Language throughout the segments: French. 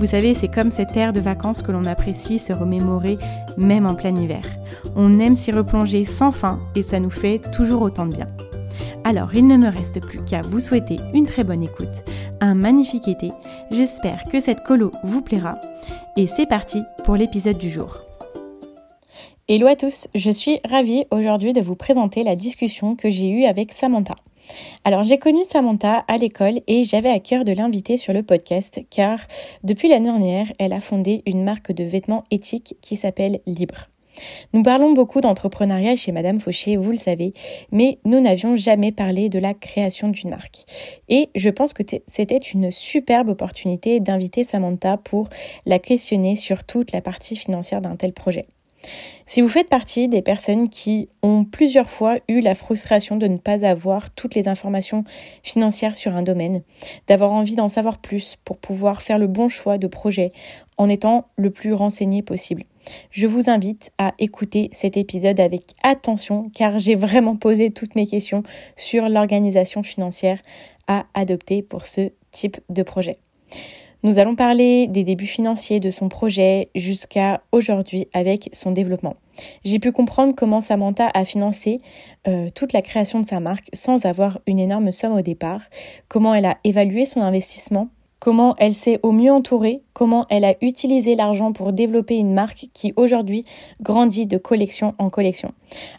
Vous savez, c'est comme cette ère de vacances que l'on apprécie se remémorer même en plein hiver. On aime s'y replonger sans fin et ça nous fait toujours autant de bien. Alors, il ne me reste plus qu'à vous souhaiter une très bonne écoute, un magnifique été. J'espère que cette colo vous plaira. Et c'est parti pour l'épisode du jour. Hello à tous, je suis ravie aujourd'hui de vous présenter la discussion que j'ai eue avec Samantha. Alors j'ai connu Samantha à l'école et j'avais à cœur de l'inviter sur le podcast car depuis l'année dernière, elle a fondé une marque de vêtements éthiques qui s'appelle Libre. Nous parlons beaucoup d'entrepreneuriat chez Madame Fauché, vous le savez, mais nous n'avions jamais parlé de la création d'une marque. Et je pense que c'était une superbe opportunité d'inviter Samantha pour la questionner sur toute la partie financière d'un tel projet. Si vous faites partie des personnes qui ont plusieurs fois eu la frustration de ne pas avoir toutes les informations financières sur un domaine, d'avoir envie d'en savoir plus pour pouvoir faire le bon choix de projet en étant le plus renseigné possible, je vous invite à écouter cet épisode avec attention car j'ai vraiment posé toutes mes questions sur l'organisation financière à adopter pour ce type de projet. Nous allons parler des débuts financiers de son projet jusqu'à aujourd'hui avec son développement. J'ai pu comprendre comment Samantha a financé euh, toute la création de sa marque sans avoir une énorme somme au départ, comment elle a évalué son investissement, comment elle s'est au mieux entourée, comment elle a utilisé l'argent pour développer une marque qui aujourd'hui grandit de collection en collection.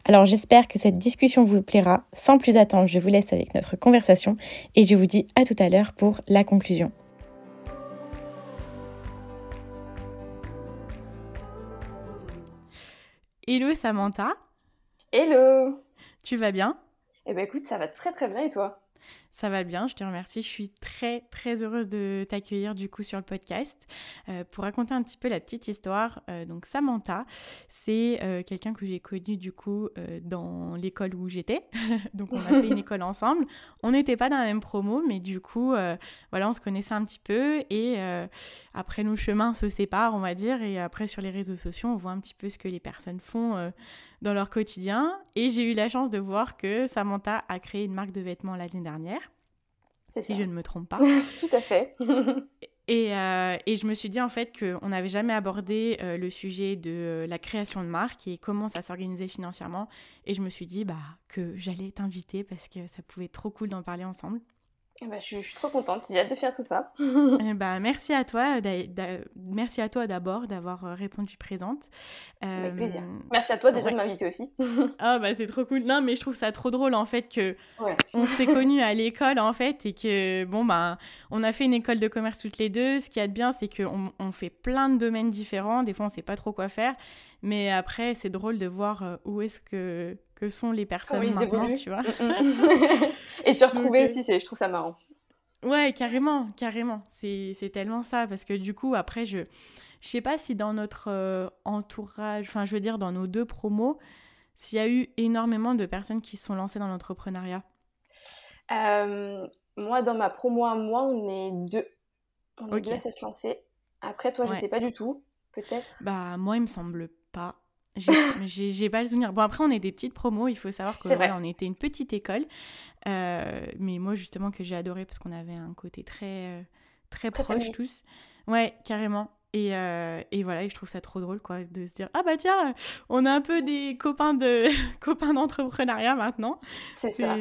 Alors j'espère que cette discussion vous plaira. Sans plus attendre, je vous laisse avec notre conversation et je vous dis à tout à l'heure pour la conclusion. Hello Samantha. Hello. Tu vas bien? Eh ben écoute, ça va très très bien et toi? Ça va bien, je te remercie. Je suis très très heureuse de t'accueillir du coup sur le podcast euh, pour raconter un petit peu la petite histoire. Euh, donc Samantha, c'est euh, quelqu'un que j'ai connu du coup dans l'école où j'étais. donc on a fait une école ensemble. On n'était pas dans la même promo, mais du coup voilà, on se connaissait un petit peu et après nos chemins se séparent, on va dire. Et après sur les réseaux sociaux, on voit un petit peu ce que les personnes font dans leur quotidien. Et j'ai eu la chance de voir que Samantha a créé une marque de vêtements l'année dernière. Si je ne me trompe pas. Tout à fait. et, euh, et, je me suis dit en fait qu'on n'avait jamais abordé euh, le sujet de la création de marque et comment ça s'organisait financièrement. Et je me suis dit bah, que j'allais t'inviter parce que ça pouvait être trop cool d'en parler ensemble. Eh ben, je, suis, trop contente, j'ai hâte de faire tout ça. Eh ben, merci à toi, merci à toi d'abord d'avoir euh, répondu présente. Avec plaisir. Merci à toi déjà de m'inviter aussi. ah bah c'est trop cool. Non mais je trouve ça trop drôle en fait que on s'est connus à l'école en fait et que bon bah on a fait une école de commerce toutes les deux. Ce qui est bien c'est qu'on on fait plein de domaines différents. Des fois on sait pas trop quoi faire, mais après c'est drôle de voir euh, où est-ce que que sont les personnes maintenant, tu vois. Mm, mm. et de se retrouver euh, aussi, je trouve ça marrant. Ouais, carrément, carrément. C'est tellement ça, parce que du coup, après, je je sais pas si dans notre euh, entourage, enfin, je veux dire, dans nos deux promos, s'il y a eu énormément de personnes qui se sont lancées dans l'entrepreneuriat. Euh, moi, dans ma promo à moi, on est deux. On est deux à s'être lancés. Après, toi, je sais pas du tout, peut-être. Bah, moi, il me semble pas. J'ai pas le souvenir. Bon, après, on est des petites promos. Il faut savoir qu'on on était une petite école. Euh, mais moi, justement, que j'ai adoré parce qu'on avait un côté très, euh, très, proche tous. Ouais, carrément. Et, euh, et, voilà, et je trouve ça trop drôle, quoi, de se dire Ah bah tiens, on a un peu des copains de copains d'entrepreneuriat maintenant. C'est ça.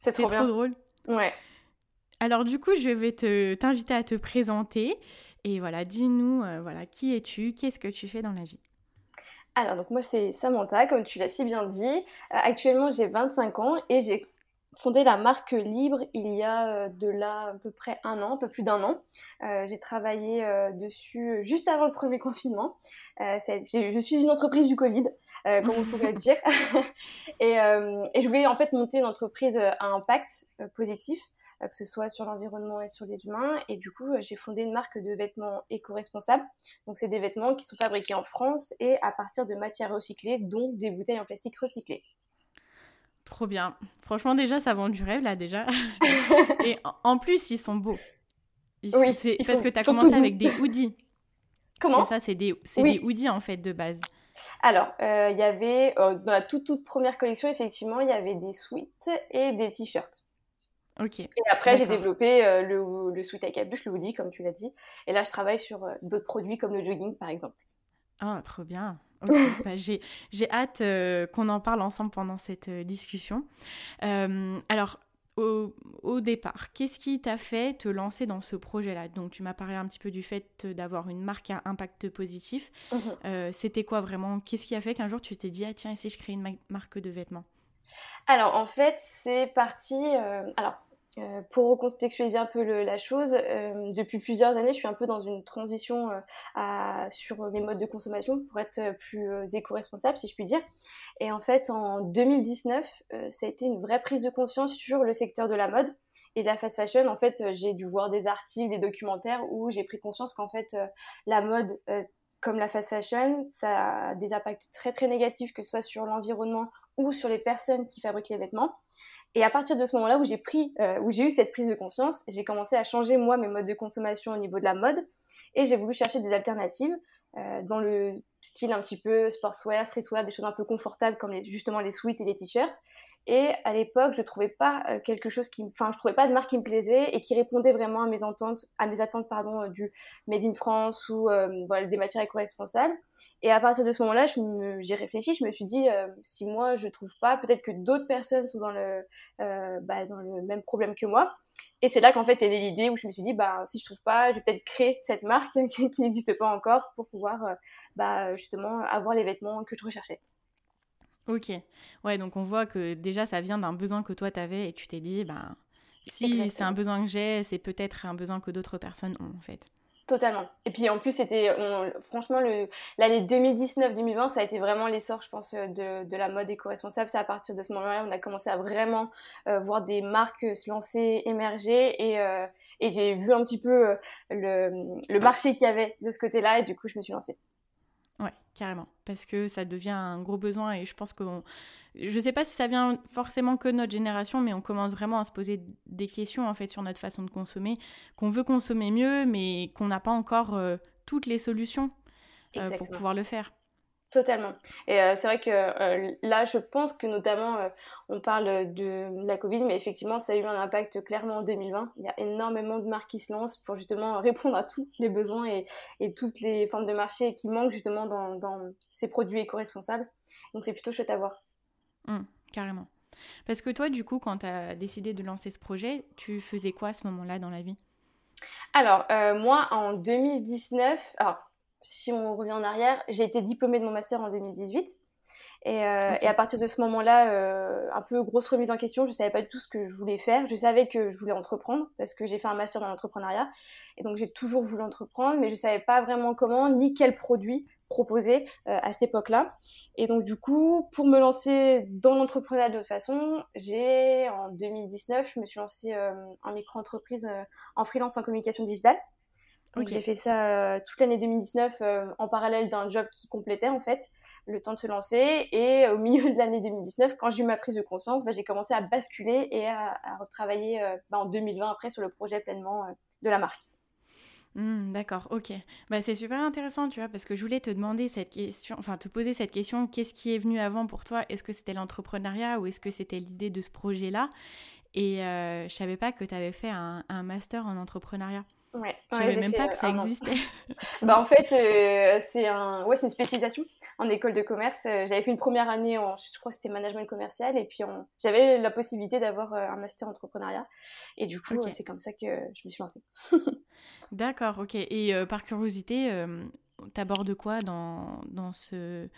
C'est trop, trop drôle. Ouais. Alors du coup, je vais t'inviter à te présenter Et voilà, dis-nous, voilà, qui es-tu Qu'est-ce que tu fais dans la vie? Alors, donc moi, c'est Samantha, comme tu l'as si bien dit. actuellement, j'ai 25 ans et j'ai fondé la marque Libre il y a euh, de là à peu près un an, un peu plus d'un an. Euh, j'ai travaillé euh, dessus juste avant le premier confinement. je suis une entreprise du Covid, comme on pourrait dire. et, et, je voulais en fait monter une entreprise à impact positif, que ce soit sur l'environnement et sur les humains. Et du coup, j'ai fondé une marque de vêtements éco-responsables. Donc, c'est des vêtements qui sont fabriqués en France et à partir de matières recyclées, dont des bouteilles en plastique recyclées. Trop bien. Franchement, déjà, ça vend du rêve, là, déjà. et en plus, ils sont beaux. oui, parce que tu as commencé avec des hoodies. Comment C'est ça, c'est des, des hoodies, en fait, de base. Alors, euh, il y avait, euh, dans la toute, toute première collection, effectivement, il y avait des sweats et des t-shirts. Ok. Et après, j'ai développé euh, le, le sweat à capuche, le hoodie, comme tu l'as dit. Et là, je travaille sur d'autres produits comme le jogging, par exemple. Ah, trop bien. Bah, j'ai hâte euh, qu'on en parle ensemble pendant cette euh, discussion. Euh, alors, au, départ, qu'est-ce qui t'a fait te lancer dans ce projet-là? Donc, tu m'as parlé un petit peu du fait d'avoir une marque à impact positif. Mhm. C'était quoi vraiment? Qu'est-ce qui a fait qu'un jour tu t'es dit, ah tiens, et si je crée une marque de vêtements? Alors en fait, c'est parti. alors euh, pour recontextualiser un peu la chose, euh, depuis plusieurs années, je suis un peu dans une transition euh, sur mes modes de consommation pour être plus éco-responsable, si je puis dire. Et en fait, en 2019, ça a été une vraie prise de conscience sur le secteur de la mode et de la fast fashion. En fait, j'ai dû voir des articles, des documentaires où j'ai pris conscience qu'en fait, la mode comme la fast fashion, ça a des impacts très très négatifs, que ce soit sur l'environnement ou sur les personnes qui fabriquent les vêtements. Et à partir de ce moment-là où j'ai pris, euh, où j'ai eu cette prise de conscience, j'ai commencé à changer moi mes modes de consommation au niveau de la mode et j'ai voulu chercher des alternatives euh, dans le style un petit peu sportswear, streetwear, des choses un peu confortables comme justement les sweats et les t-shirts. Et à l'époque, je trouvais pas euh, quelque chose qui, enfin, je trouvais pas de marque qui me plaisait et qui répondait vraiment à mes attentes, à mes attentes, pardon, euh, du made in France ou euh, des matières éco-responsables. Et à partir de ce moment-là, j'ai réfléchi, je me suis dit, si moi je trouve pas, peut-être que d'autres personnes sont dans le, bah, dans le même problème que moi. Et c'est là qu'en fait est née l'idée où je me suis dit, bah, si je trouve pas, je vais peut-être créer cette marque qui n'existe pas encore pour pouvoir, bah, justement, avoir les vêtements que je recherchais. Ok. Ouais, donc on voit que déjà ça vient d'un besoin que toi t'avais et tu t'es dit, ben, si c'est un besoin que j'ai, c'est peut-être un besoin que d'autres personnes ont en fait. Totalement. Et puis en plus, c'était franchement l'année 2019-2020, ça a été vraiment l'essor, je pense, de, de la mode éco-responsable. C'est à partir de ce moment-là, on a commencé à vraiment euh, voir des marques se lancer, émerger, et, euh, et j'ai vu un petit peu euh, le, le marché qu'il y avait de ce côté-là, et du coup, je me suis lancée. Carrément. Parce que ça devient un gros besoin et je pense que je sais pas si ça vient forcément que de notre génération, mais on commence vraiment à se poser des questions en fait sur notre façon de consommer, qu'on veut consommer mieux, mais qu'on n'a pas encore euh, toutes les solutions euh, pour pouvoir le faire. Totalement. Et euh, c'est vrai que euh, là, je pense que notamment, euh, on parle de, la Covid, mais effectivement, ça a eu un impact clairement en 2020. Il y a énormément de marques qui se lancent pour justement répondre à tous les besoins et, et toutes les formes de marché qui manquent justement dans, dans ces produits éco-responsables. Donc c'est plutôt chouette à voir. Mmh, carrément. Parce que toi, du coup, quand tu as décidé de lancer ce projet, tu faisais quoi à ce moment-là dans la vie? Alors, moi, en 2019, alors, si on revient en arrière, j'ai été diplômée de mon master en 2018. Et, euh, et à partir de ce moment-là, euh, un peu grosse remise en question, je savais pas du tout ce que je voulais faire. Je savais que je voulais entreprendre parce que j'ai fait un master dans l'entrepreneuriat. Et donc j'ai toujours voulu entreprendre, mais je savais pas vraiment comment ni quel produit proposer euh, à cette époque-là. Et donc du coup, pour me lancer dans l'entrepreneuriat de toute façon, j'ai en 2019, je me suis lancée en micro-entreprise en freelance en communication digitale. Donc j'ai fait ça euh, toute l'année 2019 euh, en parallèle d'un job qui complétait en fait le temps de se lancer. Et au milieu de l'année 2019, quand j'ai eu ma prise de conscience, bah, j'ai commencé à basculer et à, retravailler euh, bah, en 2020 après sur le projet pleinement de la marque. Mmh, d'accord, ok. Bah, c'est super intéressant, tu vois, parce que je voulais te demander cette question, enfin te poser cette question, qu'est-ce qui est venu avant pour toi? Est-ce que c'était l'entrepreneuriat ou est-ce que c'était l'idée de ce projet-là? Et je savais pas que tu avais fait un, un master en entrepreneuriat. Ouais, je savais même pas que ça existait. bah en fait, c'est un, ouais, une spécialisation en école de commerce. J'avais fait une première année en, je crois que c'était management commercial, et puis j'avais la possibilité d'avoir un master entrepreneuriat. Et du coup, c'est comme ça que je me suis lancée. D'accord, ok. Et par curiosité, t'abordes quoi dans, dans ce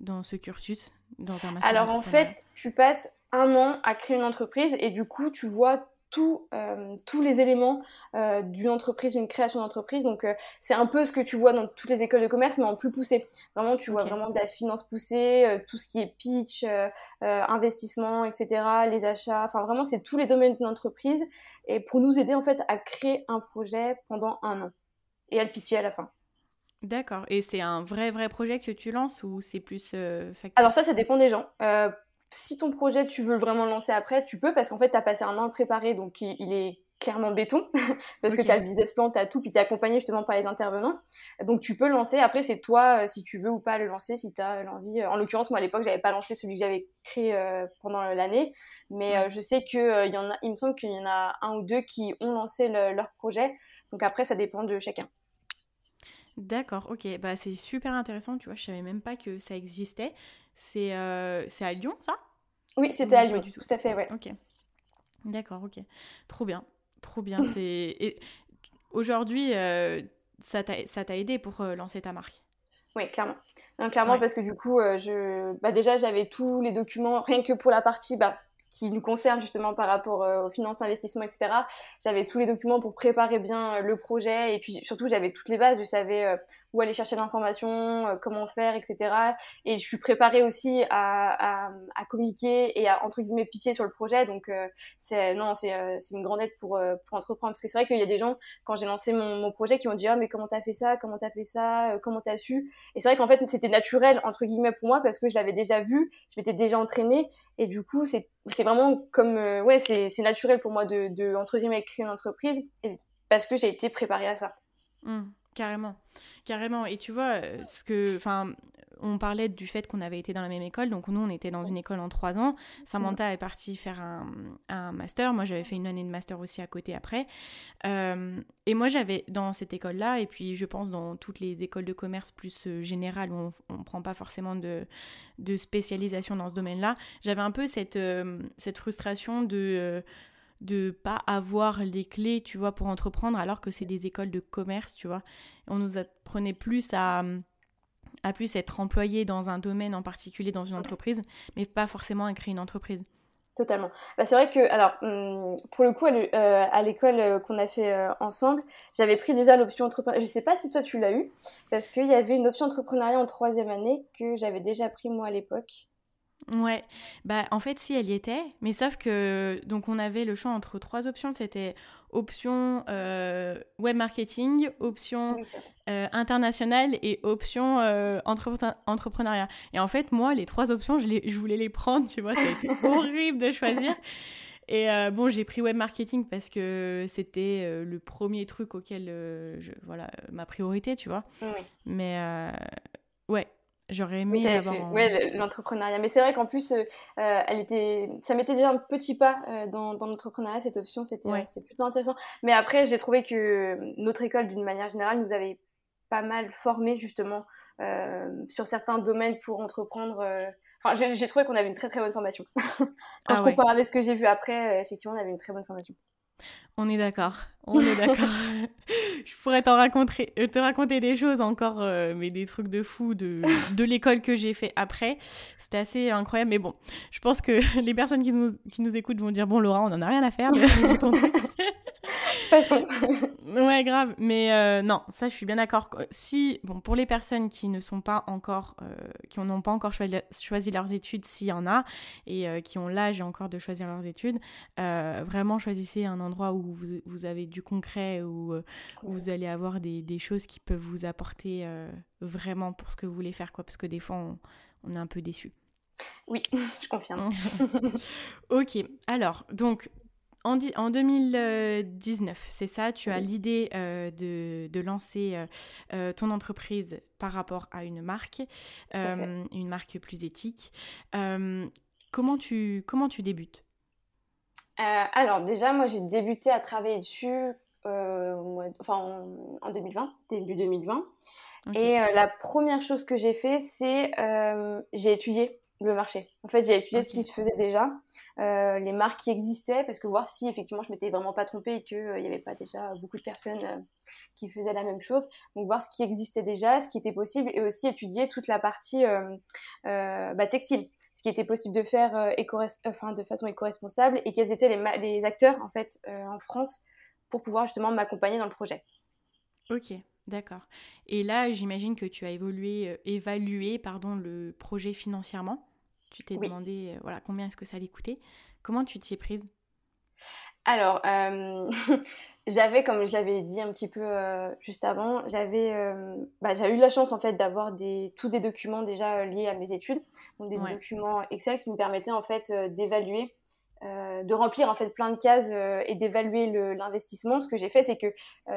dans ce cursus, dans un master Alors en fait, tu passes un an à créer une entreprise et du coup, tu vois tout, euh, tous les éléments euh, d'une entreprise, d'une création d'entreprise. Donc, euh, c'est un peu ce que tu vois dans toutes les écoles de commerce, mais en plus poussé. Vraiment, tu vois vraiment de la finance poussée, tout ce qui est pitch, investissement, etc., les achats. Enfin, vraiment, c'est tous les domaines d'une entreprise et pour nous aider en fait à créer un projet pendant un an et à le pitcher à la fin. D'accord. Et c'est un vrai, vrai projet que tu lances ou c'est plus Alors ça, ça dépend des gens si ton projet, tu veux vraiment le lancer après, tu peux parce qu'en fait, tu as passé un an à le préparer, donc il, est clairement béton, parce que tu as le business plan, tu as tout, puis tu es accompagné justement par les intervenants. Donc tu peux le lancer. Après, c'est toi euh, si tu veux ou pas le lancer, si tu as l'envie. En l'occurrence, moi à l'époque, j'avais pas lancé celui que j'avais créé euh, pendant l'année, mais euh, je sais qu'il il y en a, il me semble qu'il y en a un ou deux qui ont lancé leur projet. Donc après, ça dépend de chacun. D'accord, ok, bah c'est super intéressant, tu vois, je savais même pas que ça existait. C'est euh, à Lyon, ça? Oui, c'était à Lyon, tout? tout. à fait, ouais. Ok. D'accord, ok. Trop bien, trop bien. c'est Aujourd'hui, euh, ça t'a aidé pour euh, lancer ta marque? Oui, clairement. clairement, parce que du coup, je... bah, déjà, j'avais tous les documents, rien que pour la partie bah, qui nous concerne justement par rapport aux finances, investissements, etc. J'avais tous les documents pour préparer bien le projet et puis surtout j'avais toutes les bases. Je savais où aller chercher l'information, euh, comment faire, etc. Et je suis préparée aussi à, à, communiquer et à entre guillemets pitcher sur le projet. Donc euh, c'est non, c'est euh, c'est une grande aide pour pour entreprendre parce que c'est vrai qu'il y a des gens quand j'ai lancé mon, projet qui m'ont dit ah mais comment t'as fait ça, comment t'as fait ça, comment t'as su? Et c'est vrai qu'en fait c'était naturel entre guillemets pour moi parce que je l'avais déjà vu, je m'étais déjà entraînée et du coup c'est c'est vraiment comme ouais c'est naturel pour moi de de entre guillemets créer une entreprise parce que j'ai été préparée à ça. Mmh. Carrément, carrément. Et tu vois, euh, ce que, enfin, on parlait du fait qu'on avait été dans la même école. Donc nous, on était dans une école en trois ans. Samantha est partie faire un, master. Moi, j'avais fait une année de master aussi à côté après. Euh, et moi, j'avais dans cette école-là, et puis je pense dans toutes les écoles de commerce plus euh, générales où on ne prend pas forcément de, de spécialisation dans ce domaine-là, j'avais un peu cette, cette frustration de de pas avoir les clés, tu vois, pour entreprendre, alors que c'est des écoles de commerce, tu vois. On nous apprenait plus à, à plus être employé dans un domaine en particulier, dans une entreprise, mais pas forcément à créer une entreprise. Totalement. Bah, c'est vrai que, alors, hum, pour le coup, à euh, l'école euh, qu'on a fait euh, ensemble, j'avais pris déjà l'option entrepreneuriat. Je sais pas si toi tu l'as eu, parce qu'il y avait une option entrepreneuriat en troisième année que j'avais déjà pris moi à l'époque. Ouais, bah en fait si elle y était, mais sauf que donc on avait le choix entre trois options, c'était option euh, web marketing, option euh, internationale et option euh, entrepreneuriat. Et en fait moi les trois options je, je voulais les prendre, tu vois, ça a été horrible de choisir. Et bon j'ai pris web marketing parce que c'était le premier truc auquel je voilà ma priorité, tu vois. Mais ouais J'aurais aimé avoir. Ouais, l'entrepreneuriat. Mais c'est vrai qu'en plus, euh, euh, elle était, ça mettait déjà un petit pas euh, dans, dans l'entrepreneuriat cette option. C'était, plutôt intéressant. Mais après, j'ai trouvé que notre école, d'une manière générale, nous avait pas mal formé justement sur certains domaines pour entreprendre. Enfin, j'ai, trouvé qu'on avait une très très bonne formation. Quand ah je compare avec ce que j'ai vu après, effectivement, on avait une très bonne formation. On est d'accord, on est d'accord. je pourrais t'en raconter, euh, te raconter des choses encore, euh, mais des trucs de fou de, de l'école que j'ai fait après. C'était assez incroyable, mais bon, je pense que les personnes qui nous, qui nous écoutent vont dire bon Laura, on en a rien à faire. ouais, grave. Mais euh, non, ça, je suis bien d'accord. Si, bon, pour les personnes qui ne sont pas encore, qui n'ont pas encore choisi, choisi leurs études, s'il y en a, et qui ont l'âge encore de choisir leurs études, vraiment choisissez un endroit où vous, vous avez du concret, où, vous allez avoir des, des, choses qui peuvent vous apporter euh, vraiment pour ce que vous voulez faire, quoi. Parce que des fois, on, on est un peu déçu. Oui, je confirme. ok, alors, donc, en, en 2019, c'est ça, tu as l'idée euh, de, de, lancer euh, ton entreprise par rapport à une marque, une marque plus éthique. comment, tu, comment tu débutes? Alors déjà, moi j'ai débuté à travailler dessus enfin, en, 2020, début 2020. Et la première chose que j'ai fait, c'est j'ai étudié le marché. En fait, j'ai étudié ce qui se faisait déjà, euh, les marques qui existaient, parce que voir si effectivement je m'étais vraiment pas trompée et qu'il n'y avait pas déjà beaucoup de personnes euh, qui faisaient la même chose. Donc voir ce qui existait déjà, ce qui était possible, et aussi étudier toute la partie euh, bah, textile, ce qui était possible de faire enfin, de façon éco-responsable, et quels étaient les, les acteurs en fait en France pour pouvoir justement m'accompagner dans le projet. Ok, d'accord. Et là, j'imagine que tu as évolué, évalué pardon, le projet financièrement. Tu t'es demandé euh, voilà, combien est-ce que ça allait coûter. Comment tu t'y es prise? Alors, euh, j'avais, comme je l'avais dit un petit peu euh, juste avant, j'avais bah, eu la chance en fait d'avoir des, tous des documents déjà liés à mes études, donc des documents Excel qui me permettaient en fait d'évaluer, de remplir en fait plein de cases et d'évaluer l'investissement. Ce que j'ai fait, c'est que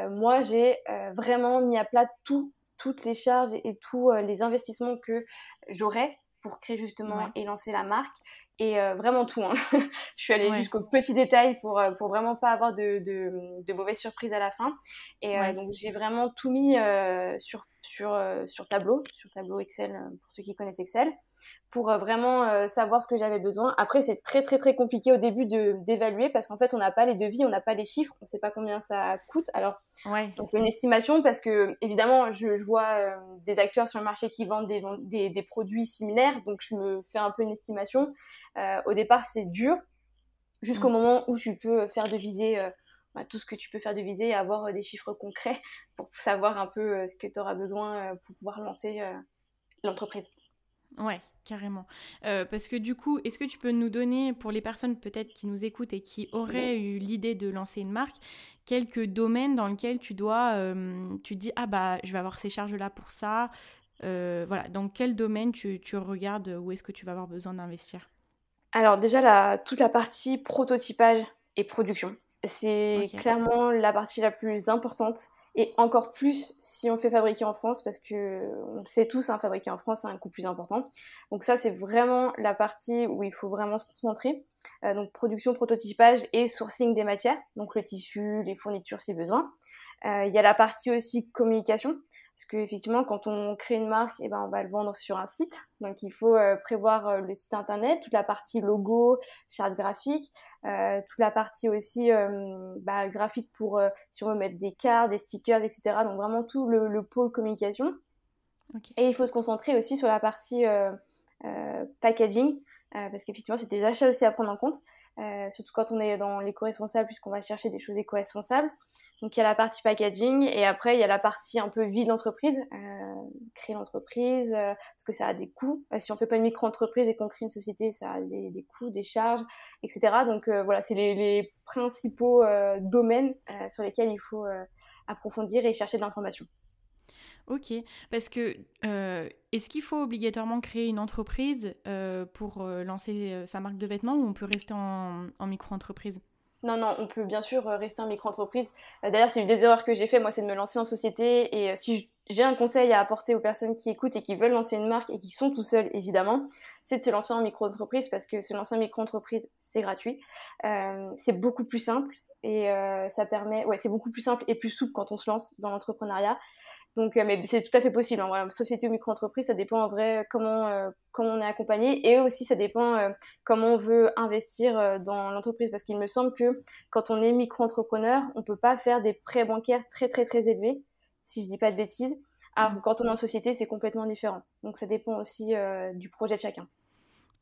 moi j'ai vraiment mis à plat tout, toutes les charges et tous les investissements que j'aurais pour créer justement et lancer la marque. Et euh, vraiment tout. Hein. je suis allée jusqu'aux petits détails pour, euh, pour vraiment pas avoir de, de, de mauvaises surprises à la fin. Et euh, donc j'ai vraiment tout mis sur, sur, sur tableau, sur tableau Excel, pour ceux qui connaissent Excel pour euh, vraiment euh, savoir ce que j'avais besoin. Après, c'est très très très compliqué au début de d'évaluer parce qu'en fait, on n'a pas les devis, on n'a pas les chiffres, on ne sait pas combien ça coûte. Alors, ouais. on fait une estimation parce que évidemment, je, je vois euh, des acteurs sur le marché qui vendent des, des, des, produits similaires, donc je me fais un peu une estimation. au départ, c'est dur jusqu'au mm. moment où tu peux faire deviser bah, tout ce que tu peux faire deviser et avoir des chiffres concrets pour savoir un peu ce que tu auras besoin pour pouvoir lancer l'entreprise. Ouais, carrément. Euh, parce que du coup, est-ce que tu peux nous donner, pour les personnes peut-être qui nous écoutent et qui auraient eu l'idée de lancer une marque, quelques domaines dans lesquels tu dois, euh, tu dis, ah bah, je vais avoir ces charges-là pour ça. Euh, voilà, dans quel domaine tu, tu regardes où est-ce que tu vas avoir besoin d'investir? Alors déjà, la, toute la partie prototypage et production. C'est clairement la partie la plus importante et encore plus si on fait fabriquer en France, parce que on sait tous, hein, fabriquer en France, c'est un coût plus important. Donc ça, c'est vraiment la partie où il faut vraiment se concentrer. Euh, donc production, prototypage et sourcing des matières, donc le tissu, les fournitures si besoin. Euh, il y a la partie aussi communication, parce qu'effectivement, quand on crée une marque, eh ben, on va le vendre sur un site. Donc, il faut euh, prévoir euh, le site internet, toute la partie logo, charte graphique, euh, toute la partie aussi bah, graphique pour si on veut mettre des cartes, des stickers, etc. Donc, vraiment tout le, pôle communication. Et il faut se concentrer aussi sur la partie packaging, parce qu'effectivement, c'est des achats aussi à prendre en compte. Euh, surtout quand on est dans l'éco-responsable, puisqu'on va chercher des choses éco-responsables. Donc il y a la partie packaging et après il y a la partie un peu vie de l'entreprise, euh, créer l'entreprise, euh, parce que ça a des coûts. si on fait pas une micro-entreprise et qu'on crée une société, ça a des, des coûts, des charges, etc. Donc voilà, c'est les, les, principaux domaines sur lesquels il faut approfondir et chercher de l'information. Ok, parce que euh, est-ce qu'il faut obligatoirement créer une entreprise euh, pour euh, lancer sa marque de vêtements ou on peut rester en, micro-entreprise? Non, non, on peut bien sûr rester en micro-entreprise. D'ailleurs, c'est une des erreurs que j'ai fait, moi, c'est de me lancer en société. Et si j'ai un conseil à apporter aux personnes qui écoutent et qui veulent lancer une marque et qui sont tout seuls, évidemment, c'est de se lancer en micro-entreprise parce que se lancer en micro-entreprise, c'est gratuit. c'est beaucoup plus simple et ça permet, ouais, c'est beaucoup plus simple et plus souple quand on se lance dans l'entrepreneuriat. Donc, euh, mais c'est tout à fait possible. En société ou micro-entreprise, ça dépend en vrai comment, euh, comment on est accompagné et aussi ça dépend euh, comment on veut investir dans l'entreprise. Parce qu'il me semble que quand on est micro-entrepreneur, on peut pas faire des prêts bancaires très très très élevés, si je dis pas de bêtises. Alors que quand on est en société, c'est complètement différent. Donc ça dépend aussi du projet de chacun.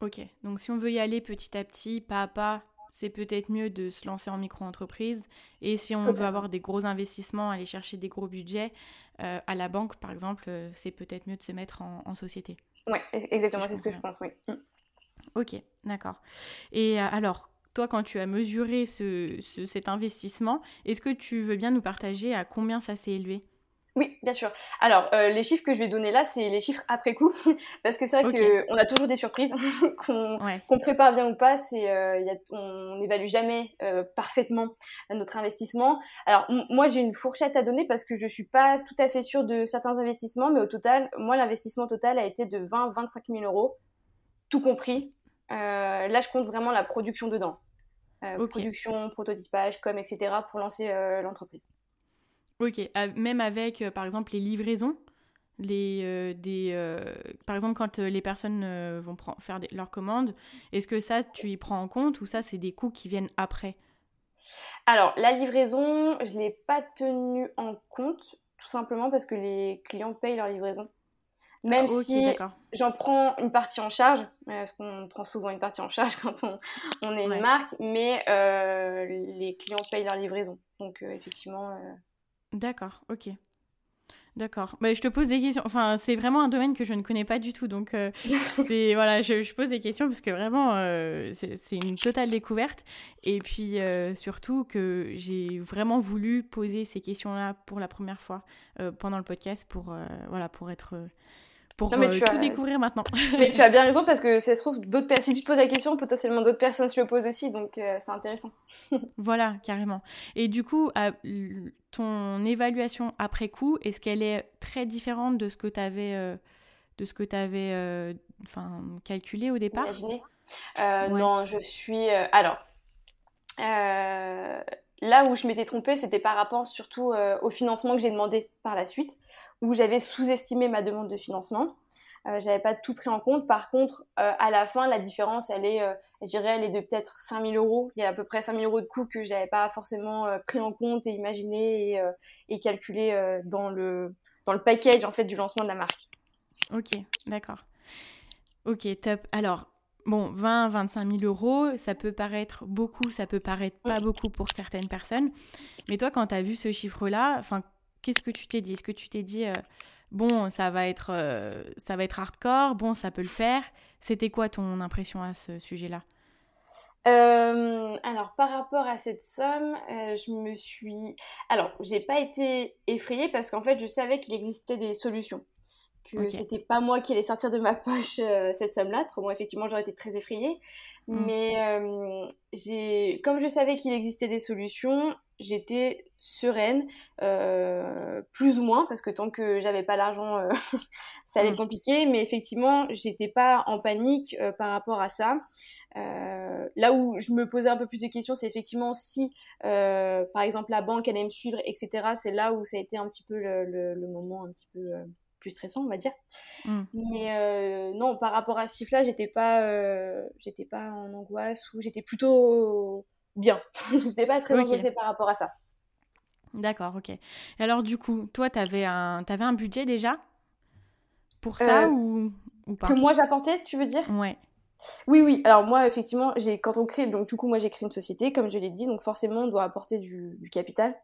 Ok, donc si on veut y aller petit à petit, pas à pas, c'est peut-être mieux de se lancer en micro-entreprise. Et si on veut avoir des gros investissements, aller chercher des gros budgets, euh, à la banque, par exemple, euh, c'est peut-être mieux de se mettre en, société. Oui, exactement, c'est ce que je pense, oui. Mm. Ok, d'accord. Et euh, alors, toi, quand tu as mesuré ce, cet investissement, est-ce que tu veux bien nous partager à combien ça s'est élevé? Oui, bien sûr. Alors, euh, les chiffres que je vais donner là, c'est les chiffres après coup, parce que c'est vrai qu'on a toujours des surprises, qu'on prépare bien ou pas, c'est, euh, on n'évalue jamais euh, parfaitement notre investissement. Alors, moi, j'ai une fourchette à donner parce que je suis pas tout à fait sûre de certains investissements, mais au total, moi, l'investissement total a été de 20-25 000 euros, tout compris. là, je compte vraiment la production dedans. production, prototypage, com, etc. pour lancer l'entreprise. Ok, même avec par exemple les livraisons les, des, par exemple, quand les personnes vont faire leurs commandes, est-ce que ça, tu y prends en compte ou ça, c'est des coûts qui viennent après? Alors, la livraison, je ne l'ai pas tenue en compte, tout simplement parce que les clients payent leur livraison. Même ah, si j'en prends une partie en charge, parce qu'on prend souvent une partie en charge quand on, on est une marque, mais les clients payent leur livraison. Donc, effectivement. D'accord, ok. D'accord. Bah, je te pose des questions. Enfin, c'est vraiment un domaine que je ne connais pas du tout. Donc, euh, c'est voilà, je, pose des questions parce que vraiment, euh, c'est une totale découverte. Et puis, euh, surtout que j'ai vraiment voulu poser ces questions-là pour la première fois pendant le podcast pour, voilà, pour être pour non, euh, tout découvrir maintenant. mais tu as bien raison parce que ça se trouve, d'autres si tu te poses la question, potentiellement d'autres personnes se le posent aussi, donc euh, c'est intéressant. voilà, carrément. Et du coup, ton évaluation après coup, est-ce qu'elle est très différente de ce que tu avais, euh, de ce que avais enfin, calculé au départ? Imaginé? Non, je suis. alors. Là où je m'étais trompée, c'était par rapport surtout au financement que j'ai demandé par la suite où j'avais sous-estimé ma demande de financement. Euh, j'avais pas tout pris en compte. Par contre, euh, à la fin, la différence, elle est, euh, je dirais, elle est de peut-être 5000 euros. Il y a à peu près 5000 euros de coûts que j'avais pas forcément euh, pris en compte et imaginé et, et calculé dans le dans le package en fait du lancement de la marque. Ok, d'accord. Ok, top. Alors, bon, 20, 25 000 euros, ça peut paraître beaucoup, ça peut paraître pas beaucoup pour certaines personnes. Mais toi, quand tu as vu ce chiffre-là, enfin, qu'est-ce que tu t'es dit? Est-ce que tu t'es dit, euh, bon, ça va, être, euh, ça va être hardcore, bon, ça peut le faire? C'était quoi ton impression à ce sujet-là? Euh, alors par rapport à cette somme, je me suis, alors j'ai pas été effrayée parce qu'en fait je savais qu'il existait des solutions, que c'était pas moi qui allais sortir de ma poche cette somme-là. Trop effectivement j'aurais été très effrayée, mmh. mais j'ai, comme je savais qu'il existait des solutions, j'étais sereine, euh, plus ou moins, parce que tant que j'avais pas l'argent, euh, ça allait être mm. compliqué. Mais effectivement, j'étais pas en panique euh, par rapport à ça. là où je me posais un peu plus de questions, c'est effectivement si, par exemple, la banque allait me suivre, etc. C'est là où ça a été un petit peu le, moment un petit peu plus stressant, on va dire. Mm. Mais non, par rapport à ce chiffre-là, j'étais pas, j'étais pas en angoisse ou j'étais plutôt bien. je n'étais pas très okay. par rapport à ça. D'accord, ok. Et alors du coup, toi, tu avais un, avais un budget déjà pour ça euh, ou, ou, pas? Que moi j'apportais, tu veux dire? Ouais. Oui, oui. Alors moi, effectivement, j'ai quand on crée, donc du coup, moi j'ai créé une société, comme je l'ai dit, donc forcément, on doit apporter du, capital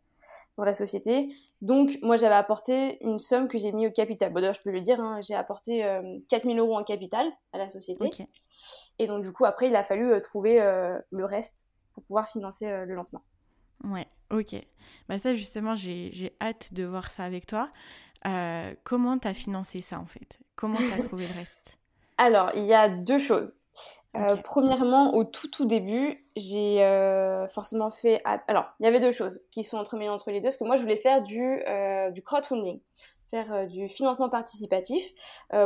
dans la société. Donc moi, j'avais apporté une somme que j'ai mis au capital. Bon, d'ailleurs, je peux le dire, hein, j'ai apporté 4000 euh, euros en capital à la société. Et donc du coup, après, il a fallu euh, trouver le reste pour pouvoir financer euh, le lancement. Ouais, ok. Bah ça justement, j'ai hâte de voir ça avec toi. Euh, comment tu as financé ça en fait? Comment tu as trouvé le reste? Alors, il y a deux choses. Euh, premièrement, au tout tout début, j'ai forcément fait... Alors, il y avait deux choses qui sont entremêlées entre les deux, parce que moi, je voulais faire du, du crowdfunding faire du financement participatif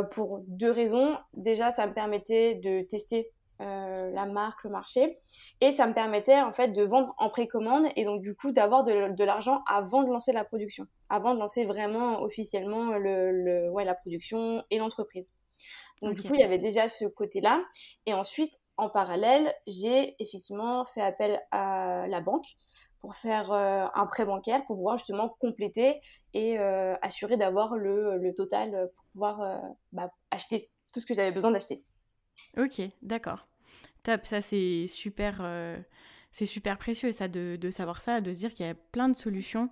pour deux raisons. Déjà, ça me permettait de tester euh, la marque, le marché. Et ça me permettait en fait de vendre en précommande et donc du coup d'avoir de, l'argent avant de lancer la production, avant de lancer vraiment officiellement le, ouais, la production et l'entreprise. Donc du coup, il y avait déjà ce côté-là. Et ensuite, en parallèle, j'ai effectivement fait appel à la banque pour faire euh, un prêt bancaire pour pouvoir justement compléter et euh, assurer d'avoir le, total pour pouvoir bah, acheter tout ce que j'avais besoin d'acheter. Ok, d'accord. Top, ça c'est super, euh, c'est super précieux ça de, de, savoir ça, de se dire qu'il y a plein de solutions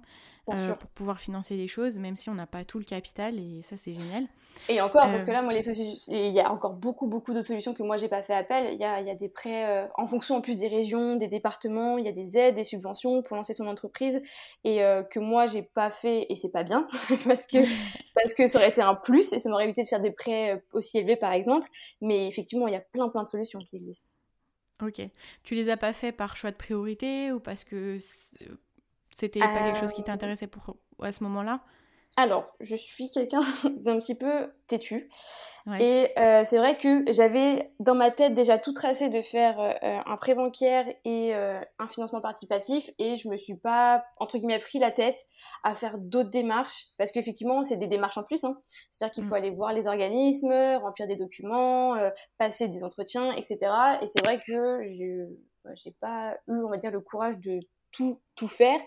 euh, pour pouvoir financer des choses, même si on n'a pas tout le capital, et ça c'est génial. Et encore, parce que euh, là, moi, les il y a encore beaucoup, beaucoup d'autres solutions que moi j'ai pas fait appel. Il y a, il y a des prêts en fonction en plus des régions, des départements, il y a des aides, des subventions pour lancer son entreprise, et que moi j'ai pas fait, et c'est pas bien, parce que parce que ça aurait été un plus et ça m'aurait évité de faire des prêts aussi élevés par exemple. Mais effectivement, il y a plein, plein de solutions qui existent. Ok. Tu les as pas fait par choix de priorité ou parce que c'était pas quelque chose qui euh, t'intéressait pour à ce moment-là? Alors, je suis quelqu'un d'un petit peu têtu. Et euh, c'est vrai que j'avais dans ma tête déjà tout tracé de faire euh, un prêt bancaire et euh, un financement participatif et je me suis pas, entre guillemets, pris la tête à faire d'autres démarches parce qu'effectivement, c'est des démarches en plus. Hein. C'est-à-dire qu'il faut mm. aller voir les organismes, remplir des documents, passer des entretiens, etc. Et c'est vrai que j'ai pas eu, on va dire, le courage de tout, tout faire.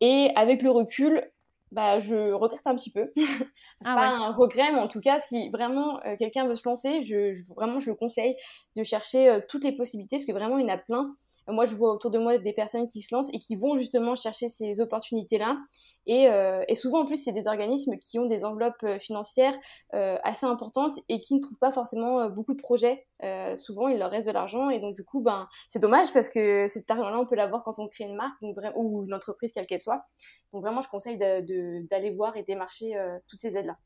Et avec le recul, bah, je regrette un petit peu. c'est ah pas un regret, mais en tout cas, si vraiment euh, quelqu'un veut se lancer, je, vraiment, je le conseille de chercher euh, toutes les possibilités, parce que vraiment, il y en a plein. Moi, je vois autour de moi des personnes qui se lancent et qui vont justement chercher ces opportunités-là. Et, euh, souvent, en plus, c'est des organismes qui ont des enveloppes euh, financières euh, assez importantes et qui ne trouvent pas forcément beaucoup de projets. souvent, il leur reste de l'argent et donc, du coup, ben, c'est dommage parce que cet argent-là, on peut l'avoir quand on crée une marque ou une entreprise, quelle qu'elle soit. Donc, vraiment, je conseille d'aller voir et démarcher toutes ces aides-là.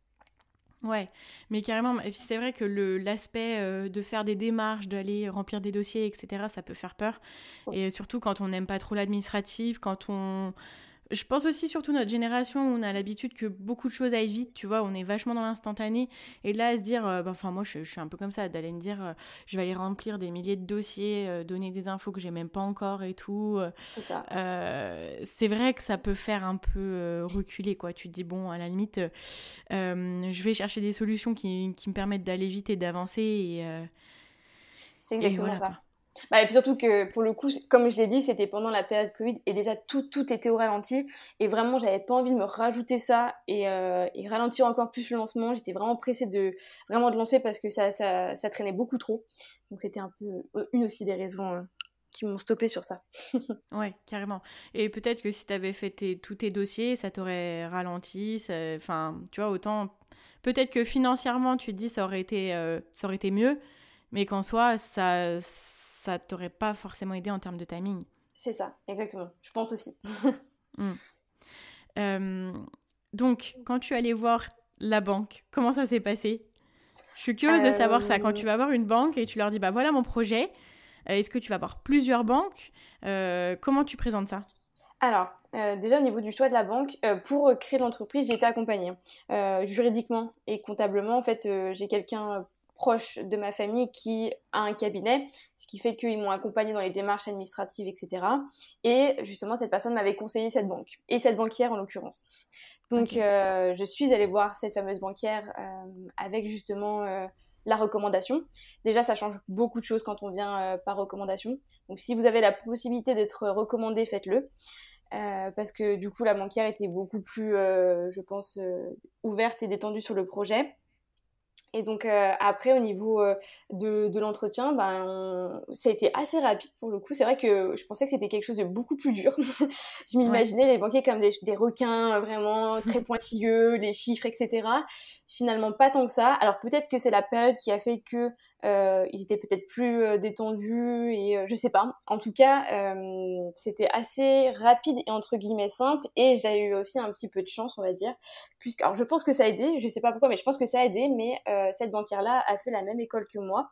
Ouais, mais carrément, c'est vrai que l'aspect euh, de faire des démarches, d'aller remplir des dossiers, etc., ça peut faire peur. Et surtout quand on n'aime pas trop l'administratif, quand on je pense aussi surtout notre génération où on a l'habitude que beaucoup de choses aillent vite, tu vois, on est vachement dans l'instantané. Et là, à se dire, euh, bah, enfin moi je, suis un peu comme ça, d'aller me dire, euh, je vais aller remplir des milliers de dossiers, euh, donner des infos que j'ai même pas encore et tout. c'est vrai que ça peut faire un peu reculer, quoi. Tu te dis, bon, à la limite, je vais chercher des solutions qui, qui me permettent d'aller vite et d'avancer. Et, c'est exactement ça. Bah, et puis surtout que pour le coup, comme je l'ai dit, c'était pendant la période Covid et déjà tout, tout était au ralenti. Et vraiment, j'avais pas envie de me rajouter ça et, euh, ralentir encore plus le lancement. J'étais vraiment pressée de vraiment de lancer parce que ça, ça, traînait beaucoup trop. Donc c'était un peu euh, une aussi des raisons euh, qui m'ont stoppé sur ça. ouais, carrément. Et peut-être que si tu avais fait tous tes dossiers, ça t'aurait ralenti. Enfin, tu vois, autant. Peut-être que financièrement, tu te dis ça aurait été, ça aurait été mieux, mais qu'en soi, ça ça t'aurait pas forcément aidé en termes de timing. C'est ça, exactement. Je pense aussi. Hmm. Euh, donc, quand tu allais voir la banque, comment ça s'est passé? Je suis curieuse de savoir ça. Quand tu vas voir une banque et tu leur dis, bah voilà mon projet, euh, est-ce que tu vas voir plusieurs banques? Euh, Comment tu présentes ça? Alors, déjà au niveau du choix de la banque, pour créer l'entreprise, j'ai été accompagnée juridiquement et comptablement. En fait, j'ai quelqu'un proche de ma famille qui a un cabinet, ce qui fait qu'ils m'ont accompagné dans les démarches administratives, etc. Et justement, cette personne m'avait conseillé cette banque, et cette banquière en l'occurrence. Donc, euh, je suis allée voir cette fameuse banquière euh, avec justement euh, la recommandation. Déjà, ça change beaucoup de choses quand on vient par recommandation. Donc, si vous avez la possibilité d'être recommandé, faites-le. parce que du coup, la banquière était beaucoup plus, je pense, ouverte et détendue sur le projet. Et donc euh, après au niveau euh, de, de l'entretien, ben ça a été assez rapide pour le coup. C'est vrai que je pensais que c'était quelque chose de beaucoup plus dur. je m'imaginais les banquiers comme des, des, requins vraiment très pointilleux, les chiffres, etc. Finalement pas tant que ça. Alors peut-être que c'est la période qui a fait que euh, ils étaient peut-être plus euh, détendus et euh, je sais pas. En tout cas, euh, c'était assez rapide et entre guillemets simple et j'ai eu aussi un petit peu de chance, on va dire. Puisque, alors je pense que ça a aidé, je sais pas pourquoi, mais je pense que ça a aidé. Mais cette banquière-là a fait la même école que moi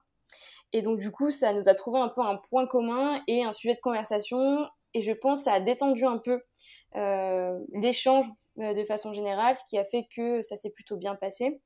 et donc du coup, ça nous a trouvé un peu un point commun et un sujet de conversation et je pense que ça a détendu un peu l'échange de façon générale, ce qui a fait que ça s'est plutôt bien passé.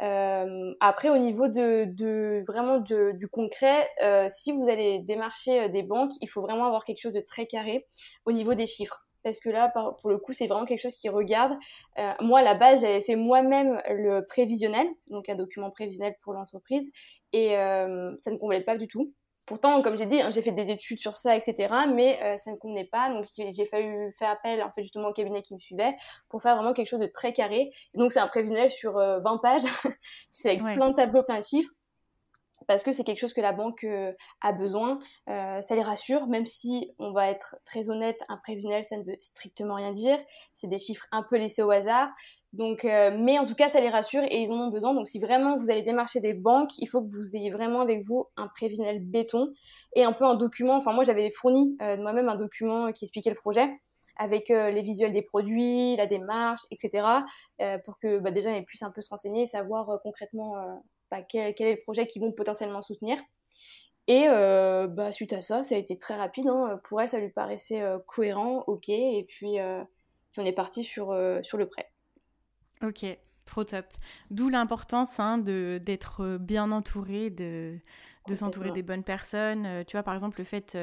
Euh, après, au niveau de, de vraiment de, du concret, euh, si vous allez démarcher euh, des banques, il faut vraiment avoir quelque chose de très carré au niveau des chiffres. Parce que là, pour le coup, c'est vraiment quelque chose qui regarde. Euh, moi, à la base, j'avais fait moi-même le prévisionnel, donc un document prévisionnel pour l'entreprise, et euh, ça ne complète pas du tout. Pourtant, comme j'ai dit, hein, j'ai fait des études sur ça, etc. Mais euh, ça ne convenait pas. Donc, j'ai fallu faire appel, en fait, justement, au cabinet qui me suivait pour faire vraiment quelque chose de très carré. donc, c'est un prévisionnel sur 20 euh, pages. c'est avec plein de tableaux, plein de chiffres. Parce que c'est quelque chose que la banque euh, a besoin. ça les rassure, même si, on va être très honnête, un prévisionnel, ça ne veut strictement rien dire. C'est des chiffres un peu laissés au hasard. Donc, euh, mais en tout cas, ça les rassure et ils en ont besoin. Donc, si vraiment vous allez démarcher des banques, il faut que vous ayez vraiment avec vous un prévisionnel béton et un peu un document. Enfin, moi, j'avais fourni euh, moi-même un document qui expliquait le projet avec euh, les visuels des produits, la démarche, etc. pour que bah, déjà, ils puissent un peu se renseigner et savoir concrètement bah, quel, quel, est le projet qu'ils vont potentiellement soutenir. Et bah, suite à ça, ça a été très rapide. Hein. Pour elle, ça lui paraissait cohérent, ok. Et puis, puis on est parti sur, sur le prêt. Ok, trop top. D'où l'importance hein, d'être bien entouré, de, de s'entourer des bonnes personnes. tu vois, par exemple, le fait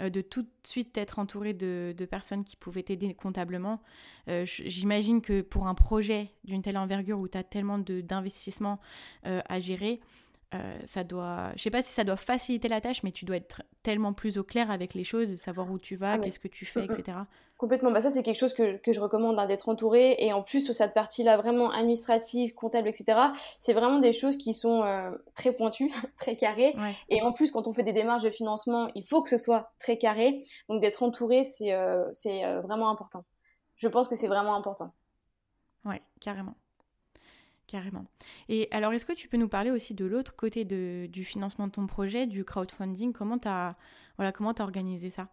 euh, de tout de suite être entouré de, personnes qui pouvaient t'aider comptablement. Euh, j'imagine que pour un projet d'une telle envergure où tu as tellement d'investissements euh, à gérer, ça doit, je sais pas si ça doit faciliter la tâche, mais tu dois être tellement plus au clair avec les choses, savoir où tu vas, ah, qu'est-ce que tu fais, etc. Complètement. Bah ça, c'est quelque chose que, que je recommande hein, d'être entouré. Et en plus, sur cette partie-là, vraiment administrative, comptable, etc., c'est vraiment des choses qui sont euh, très pointues, très carrées. Et en plus, quand on fait des démarches de financement, il faut que ce soit très carré. Donc, d'être entouré, c'est euh, c'est euh, vraiment important. Je pense que c'est vraiment important. Ouais, carrément. Carrément. Et alors, est-ce que tu peux nous parler aussi de l'autre côté de, du financement de ton projet, du crowdfunding? Comment tu as, voilà, comment as organisé ça?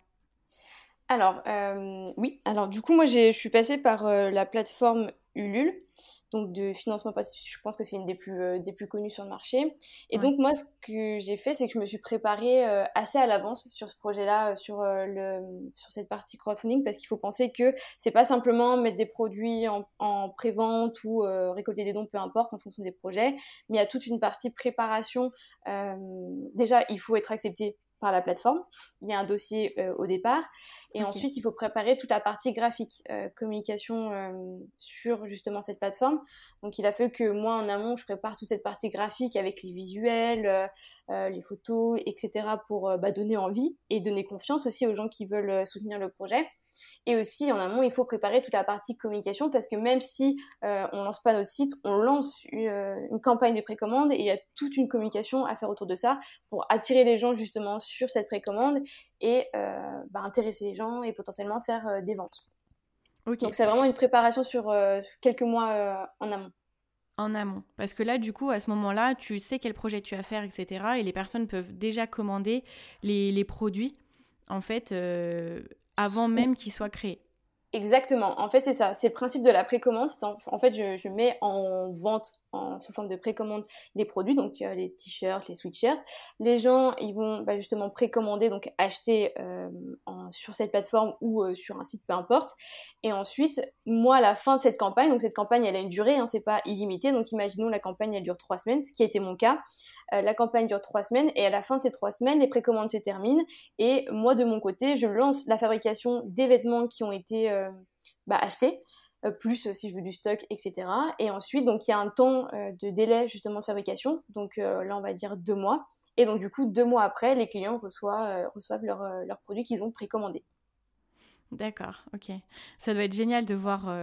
Alors, euh, oui. Alors, du coup, moi, je suis passée par euh, la plateforme Ulule, donc de financement passif. Je pense que c'est une des plus, euh, des plus connues sur le marché. Et donc, moi, ce que j'ai fait, c'est que je me suis préparée assez à l'avance sur ce projet-là, sur, le, sur cette partie crowdfunding, parce qu'il faut penser que c'est pas simplement mettre des produits en, en pré-vente ou récolter des dons, peu importe, en fonction des projets, mais il y a toute une partie préparation. déjà, il faut être accepté par la plateforme. Il y a un dossier euh, au départ. Et ensuite, il faut préparer toute la partie graphique, euh, communication euh, sur justement cette plateforme. Donc, il a fait que moi, en amont, je prépare toute cette partie graphique avec les visuels, les photos, etc. pour bah, donner envie et donner confiance aussi aux gens qui veulent soutenir le projet. Et aussi, en amont, il faut préparer toute la partie communication parce que même si euh, on lance pas notre site, on lance une, euh, une campagne de précommande et il y a toute une communication à faire autour de ça pour attirer les gens justement sur cette précommande et euh, bah, intéresser les gens et potentiellement faire euh, des ventes. Donc c'est vraiment une préparation sur quelques mois en amont en amont. Parce que là, du coup, à ce moment-là, tu sais quel projet tu vas faire, etc. Et les personnes peuvent déjà commander les, les produits, en fait, euh, avant même qu'il soit créé. Exactement. En fait, c'est ça. C'est le principe de la précommande. En fait, je, mets en vente sous forme de précommande les produits, donc les t-shirts, les sweatshirts. Les gens, ils vont bah, justement précommander, donc acheter euh, sur cette plateforme ou euh, sur un site, peu importe. Et ensuite, moi, à la fin de cette campagne, donc cette campagne, elle a une durée, hein, c'est pas illimité. Donc, imaginons la campagne, elle dure trois semaines, ce qui a été mon cas. Euh, la campagne dure trois semaines et à la fin de ces trois semaines, les précommandes se terminent. Et moi, de mon côté, je lance la fabrication des vêtements qui ont été bah, acheter, euh, plus euh, si je veux du stock, etc. Et ensuite, donc il y a un temps euh, de délai justement de fabrication, donc là on va dire deux mois. Et donc du coup, deux mois après, les clients reçoivent, reçoivent leurs produits qu'ils ont précommandés. D'accord, ok. Ça doit être génial de voir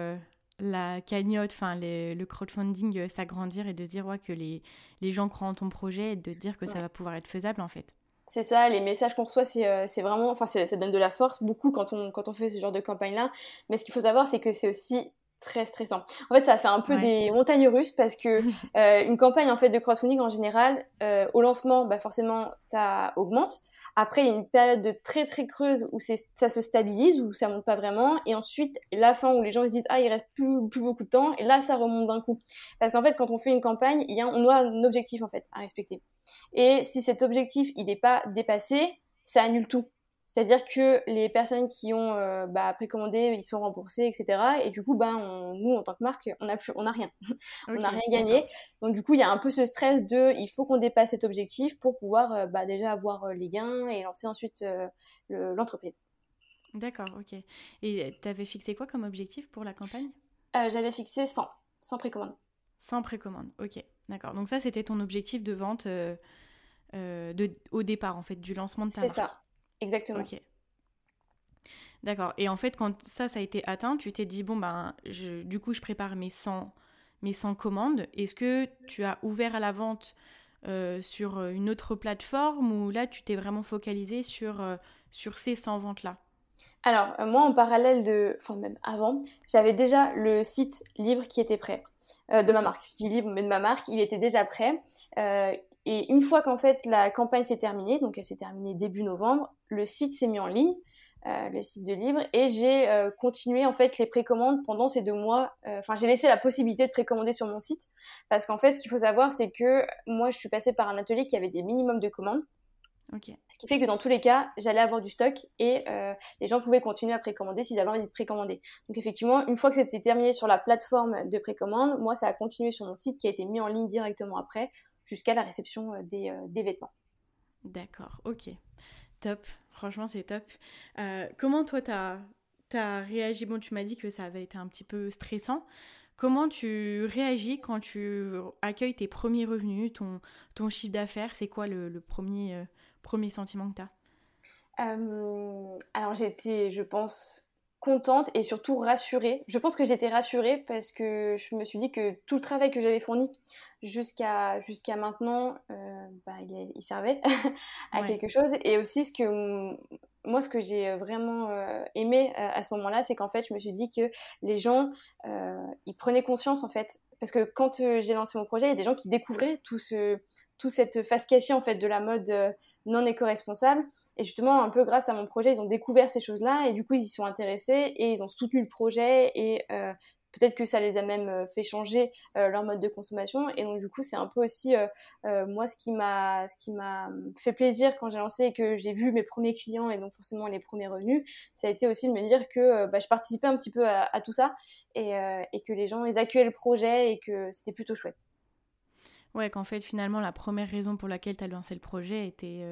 la cagnotte, enfin le crowdfunding s'agrandir et de dire ouais, que les, les gens croient en ton projet et de dire que ça va pouvoir être faisable en fait. C'est ça, les messages qu'on reçoit, c'est euh, vraiment, enfin, ça donne de la force beaucoup quand on, quand on fait ce genre de campagne-là. Mais ce qu'il faut savoir, c'est que c'est aussi très stressant. En fait, ça fait un peu des montagnes russes parce que euh, une campagne en fait de crowdfunding en général, euh, au lancement, bah forcément, ça augmente. Après, il y a une période de très très creuse où ça se stabilise, où ça monte pas vraiment. Et ensuite, la fin où les gens se disent, ah, il reste plus, plus beaucoup de temps. Et là, ça remonte d'un coup. Parce qu'en fait, quand on fait une campagne, il y a, on a un objectif, en fait, à respecter. Et si cet objectif, il n'est pas dépassé, ça annule tout. C'est-à-dire que les personnes qui ont euh, bah, précommandé, ils sont remboursés, etc. Et du coup, bah, nous, en tant que marque, on n'a plus, on n'a rien, on n'a rien gagné. Donc du coup, il y a un peu ce stress de, il faut qu'on dépasse cet objectif pour pouvoir euh, bah, déjà avoir euh, les gains et lancer ensuite l'entreprise. D'accord, ok. Et tu avais fixé quoi comme objectif pour la campagne? J'avais fixé 100, 100 précommandes. 100 précommandes, ok, d'accord. Donc ça, c'était ton objectif de vente de, au départ, en fait, du lancement de ta marque. C'est ça. Exactement. Ok. D'accord. Et en fait, quand ça, ça a été atteint, tu t'es dit, bon, ben, je, du coup, je prépare mes 100, mes 100 commandes. Est-ce que tu as ouvert à la vente euh, sur une autre plateforme ou là, tu t'es vraiment focalisé sur, euh, sur ces 100 ventes-là? Alors, euh, moi, en parallèle de, enfin, même avant, j'avais déjà le site libre qui était prêt. de ma marque. Je dis libre, mais de ma marque, il était déjà prêt. Et une fois qu'en fait la campagne s'est terminée, donc elle s'est terminée début novembre, le site s'est mis en ligne, euh, le site de Libre, et j'ai euh, continué en fait les précommandes pendant ces deux mois. Euh, enfin, j'ai laissé la possibilité de précommander sur mon site, parce qu'en fait, ce qu'il faut savoir, c'est que moi, je suis passée par un atelier qui avait des minimums de commandes. Ce qui fait que dans tous les cas, j'allais avoir du stock et euh, les gens pouvaient continuer à précommander s'ils avaient envie de précommander. Donc effectivement, une fois que c'était terminé sur la plateforme de précommande, moi, ça a continué sur mon site qui a été mis en ligne directement après jusqu'à la réception euh, des, des vêtements. D'accord, ok. Top, franchement c'est top. comment toi, tu as, réagi? Bon, tu m'as dit que ça avait été un petit peu stressant. Comment tu réagis quand tu accueilles tes premiers revenus, ton, chiffre d'affaires? C'est quoi le, premier, euh, premier sentiment que tu as euh, Alors j'étais, je pense, contente et surtout rassurée. Je pense que j'étais rassurée parce que je me suis dit que tout le travail que j'avais fourni jusqu'à jusqu'à maintenant, euh, bah, il, servait à quelque chose. Et aussi ce que moi, ce que j'ai vraiment euh, aimé euh, à ce moment-là, c'est qu'en fait, je me suis dit que les gens, ils prenaient conscience, en fait. Parce que quand j'ai lancé mon projet, il y a des gens qui découvraient tout ce, tout cette face cachée, en fait, de la mode non éco-responsable. Et justement, un peu grâce à mon projet, ils ont découvert ces choses-là et du coup, ils y sont intéressés et ils ont soutenu le projet et peut-être que ça les a même euh, fait changer euh, leur mode de consommation et donc du coup c'est un peu aussi euh, moi ce qui m'a fait plaisir quand j'ai lancé et que j'ai vu mes premiers clients et donc forcément les premiers revenus ça a été aussi de me dire que bah, je participais un petit peu à, tout ça et, et, que les gens ils accueillaient le projet et que c'était plutôt chouette ouais qu'en fait finalement la première raison pour laquelle tu as lancé le projet était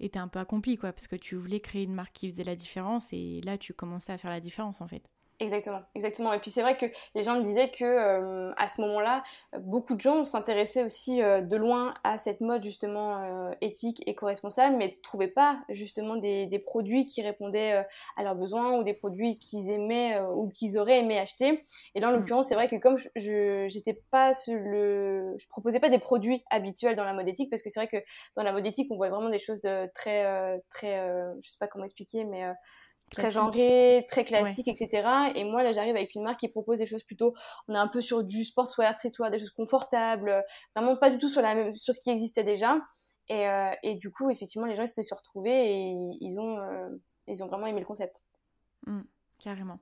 était un peu accomplie quoi parce que tu voulais créer une marque qui faisait la différence et là tu commençais à faire la différence en fait Exactement, exactement. Et puis c'est vrai que les gens me disaient que euh, à ce moment-là, beaucoup de gens s'intéressaient aussi euh, de loin à cette mode justement euh, éthique, éco-responsable, mais ne trouvaient pas justement des, des produits qui répondaient à leurs besoins ou des produits qu'ils aimaient ou qu'ils auraient aimé acheter. Et là, en mm. l'occurrence, c'est vrai que comme je j'étais pas le, je proposais pas des produits habituels dans la mode éthique parce que c'est vrai que dans la mode éthique, on voit vraiment des choses très très, je sais pas comment expliquer, mais très genré, très classique, etc. Et moi, là, j'arrive avec une marque qui propose des choses plutôt, on est un peu sur du sportswear, streetwear, des choses confortables, vraiment pas du tout sur la même, sur ce qui existait déjà. Et, euh, et du coup, effectivement, les gens ils se sont retrouvés et ils ont, euh, ils ont vraiment aimé le concept. Mmh, carrément.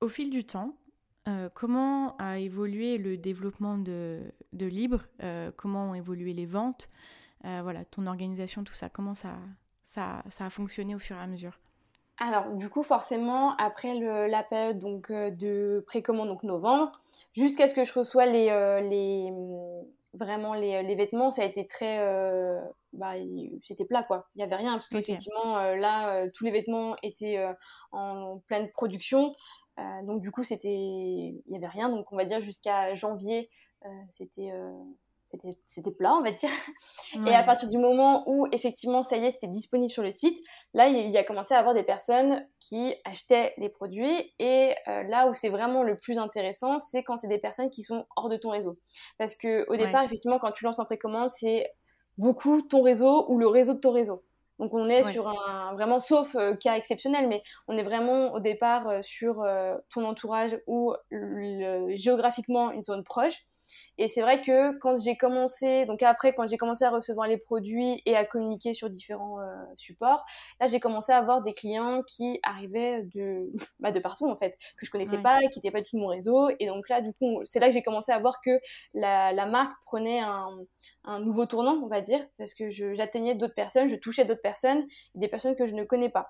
Au fil du temps, euh, comment a évolué le développement de, de Libre? Comment ont évolué les ventes? Voilà, ton organisation, tout ça, comment ça, ça, ça a fonctionné au fur et à mesure? Alors, du coup, forcément, après la période donc, euh, de précommande, donc novembre, jusqu'à ce que je reçois les, euh, les vraiment les, les, vêtements, ça a été très. Euh, bah, c'était plat, quoi. Il n'y avait rien, parce qu'effectivement, là, tous les vêtements étaient en pleine production. donc, du coup, c'était. Il n'y avait rien. Donc, on va dire jusqu'à janvier, c'était c'était plat, on va dire. Et à partir du moment où, effectivement, ça y est, c'était disponible sur le site, là, il y a commencé à avoir des personnes qui achetaient les produits. Et euh, là où c'est vraiment le plus intéressant, c'est quand c'est des personnes qui sont hors de ton réseau. Parce que au départ, effectivement, quand tu lances en précommande, c'est beaucoup ton réseau ou le réseau de ton réseau. Donc on est sur un vraiment sauf euh, cas exceptionnel, mais on est vraiment au départ euh, sur ton entourage ou géographiquement une zone proche. Et c'est vrai que quand j'ai commencé, donc après, quand j'ai commencé à recevoir les produits et à communiquer sur différents euh, supports, là, j'ai commencé à avoir des clients qui arrivaient de, bah, de partout, en fait, que je connaissais pas qui n'étaient pas du tout de mon réseau. Et donc là, du coup, c'est là que j'ai commencé à voir que la, la marque prenait un, un, nouveau tournant, on va dire, parce que j'atteignais d'autres personnes, je touchais d'autres personnes, des personnes que je ne connais pas.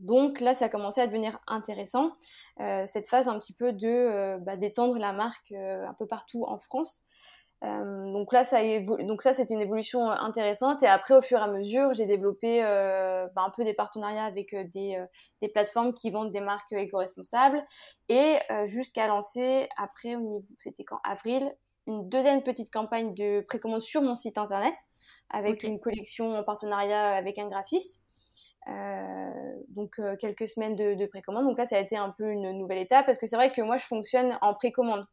Donc là, ça a commencé à devenir intéressant, euh, cette phase un petit peu de euh, bah, d'étendre la marque euh, un peu partout en France. donc là, ça donc ça, c'était une évolution intéressante. Et après, au fur et à mesure, j'ai développé bah, un peu des partenariats avec des, des, plateformes qui vendent des marques éco-responsables, et jusqu'à lancer après, c'était quand? Avril, une deuxième petite campagne de précommande sur mon site internet avec une collection en partenariat avec un graphiste. Euh, donc euh, quelques semaines de, précommande. Donc là, ça a été un peu une nouvelle étape parce que c'est vrai que moi, je fonctionne en précommande.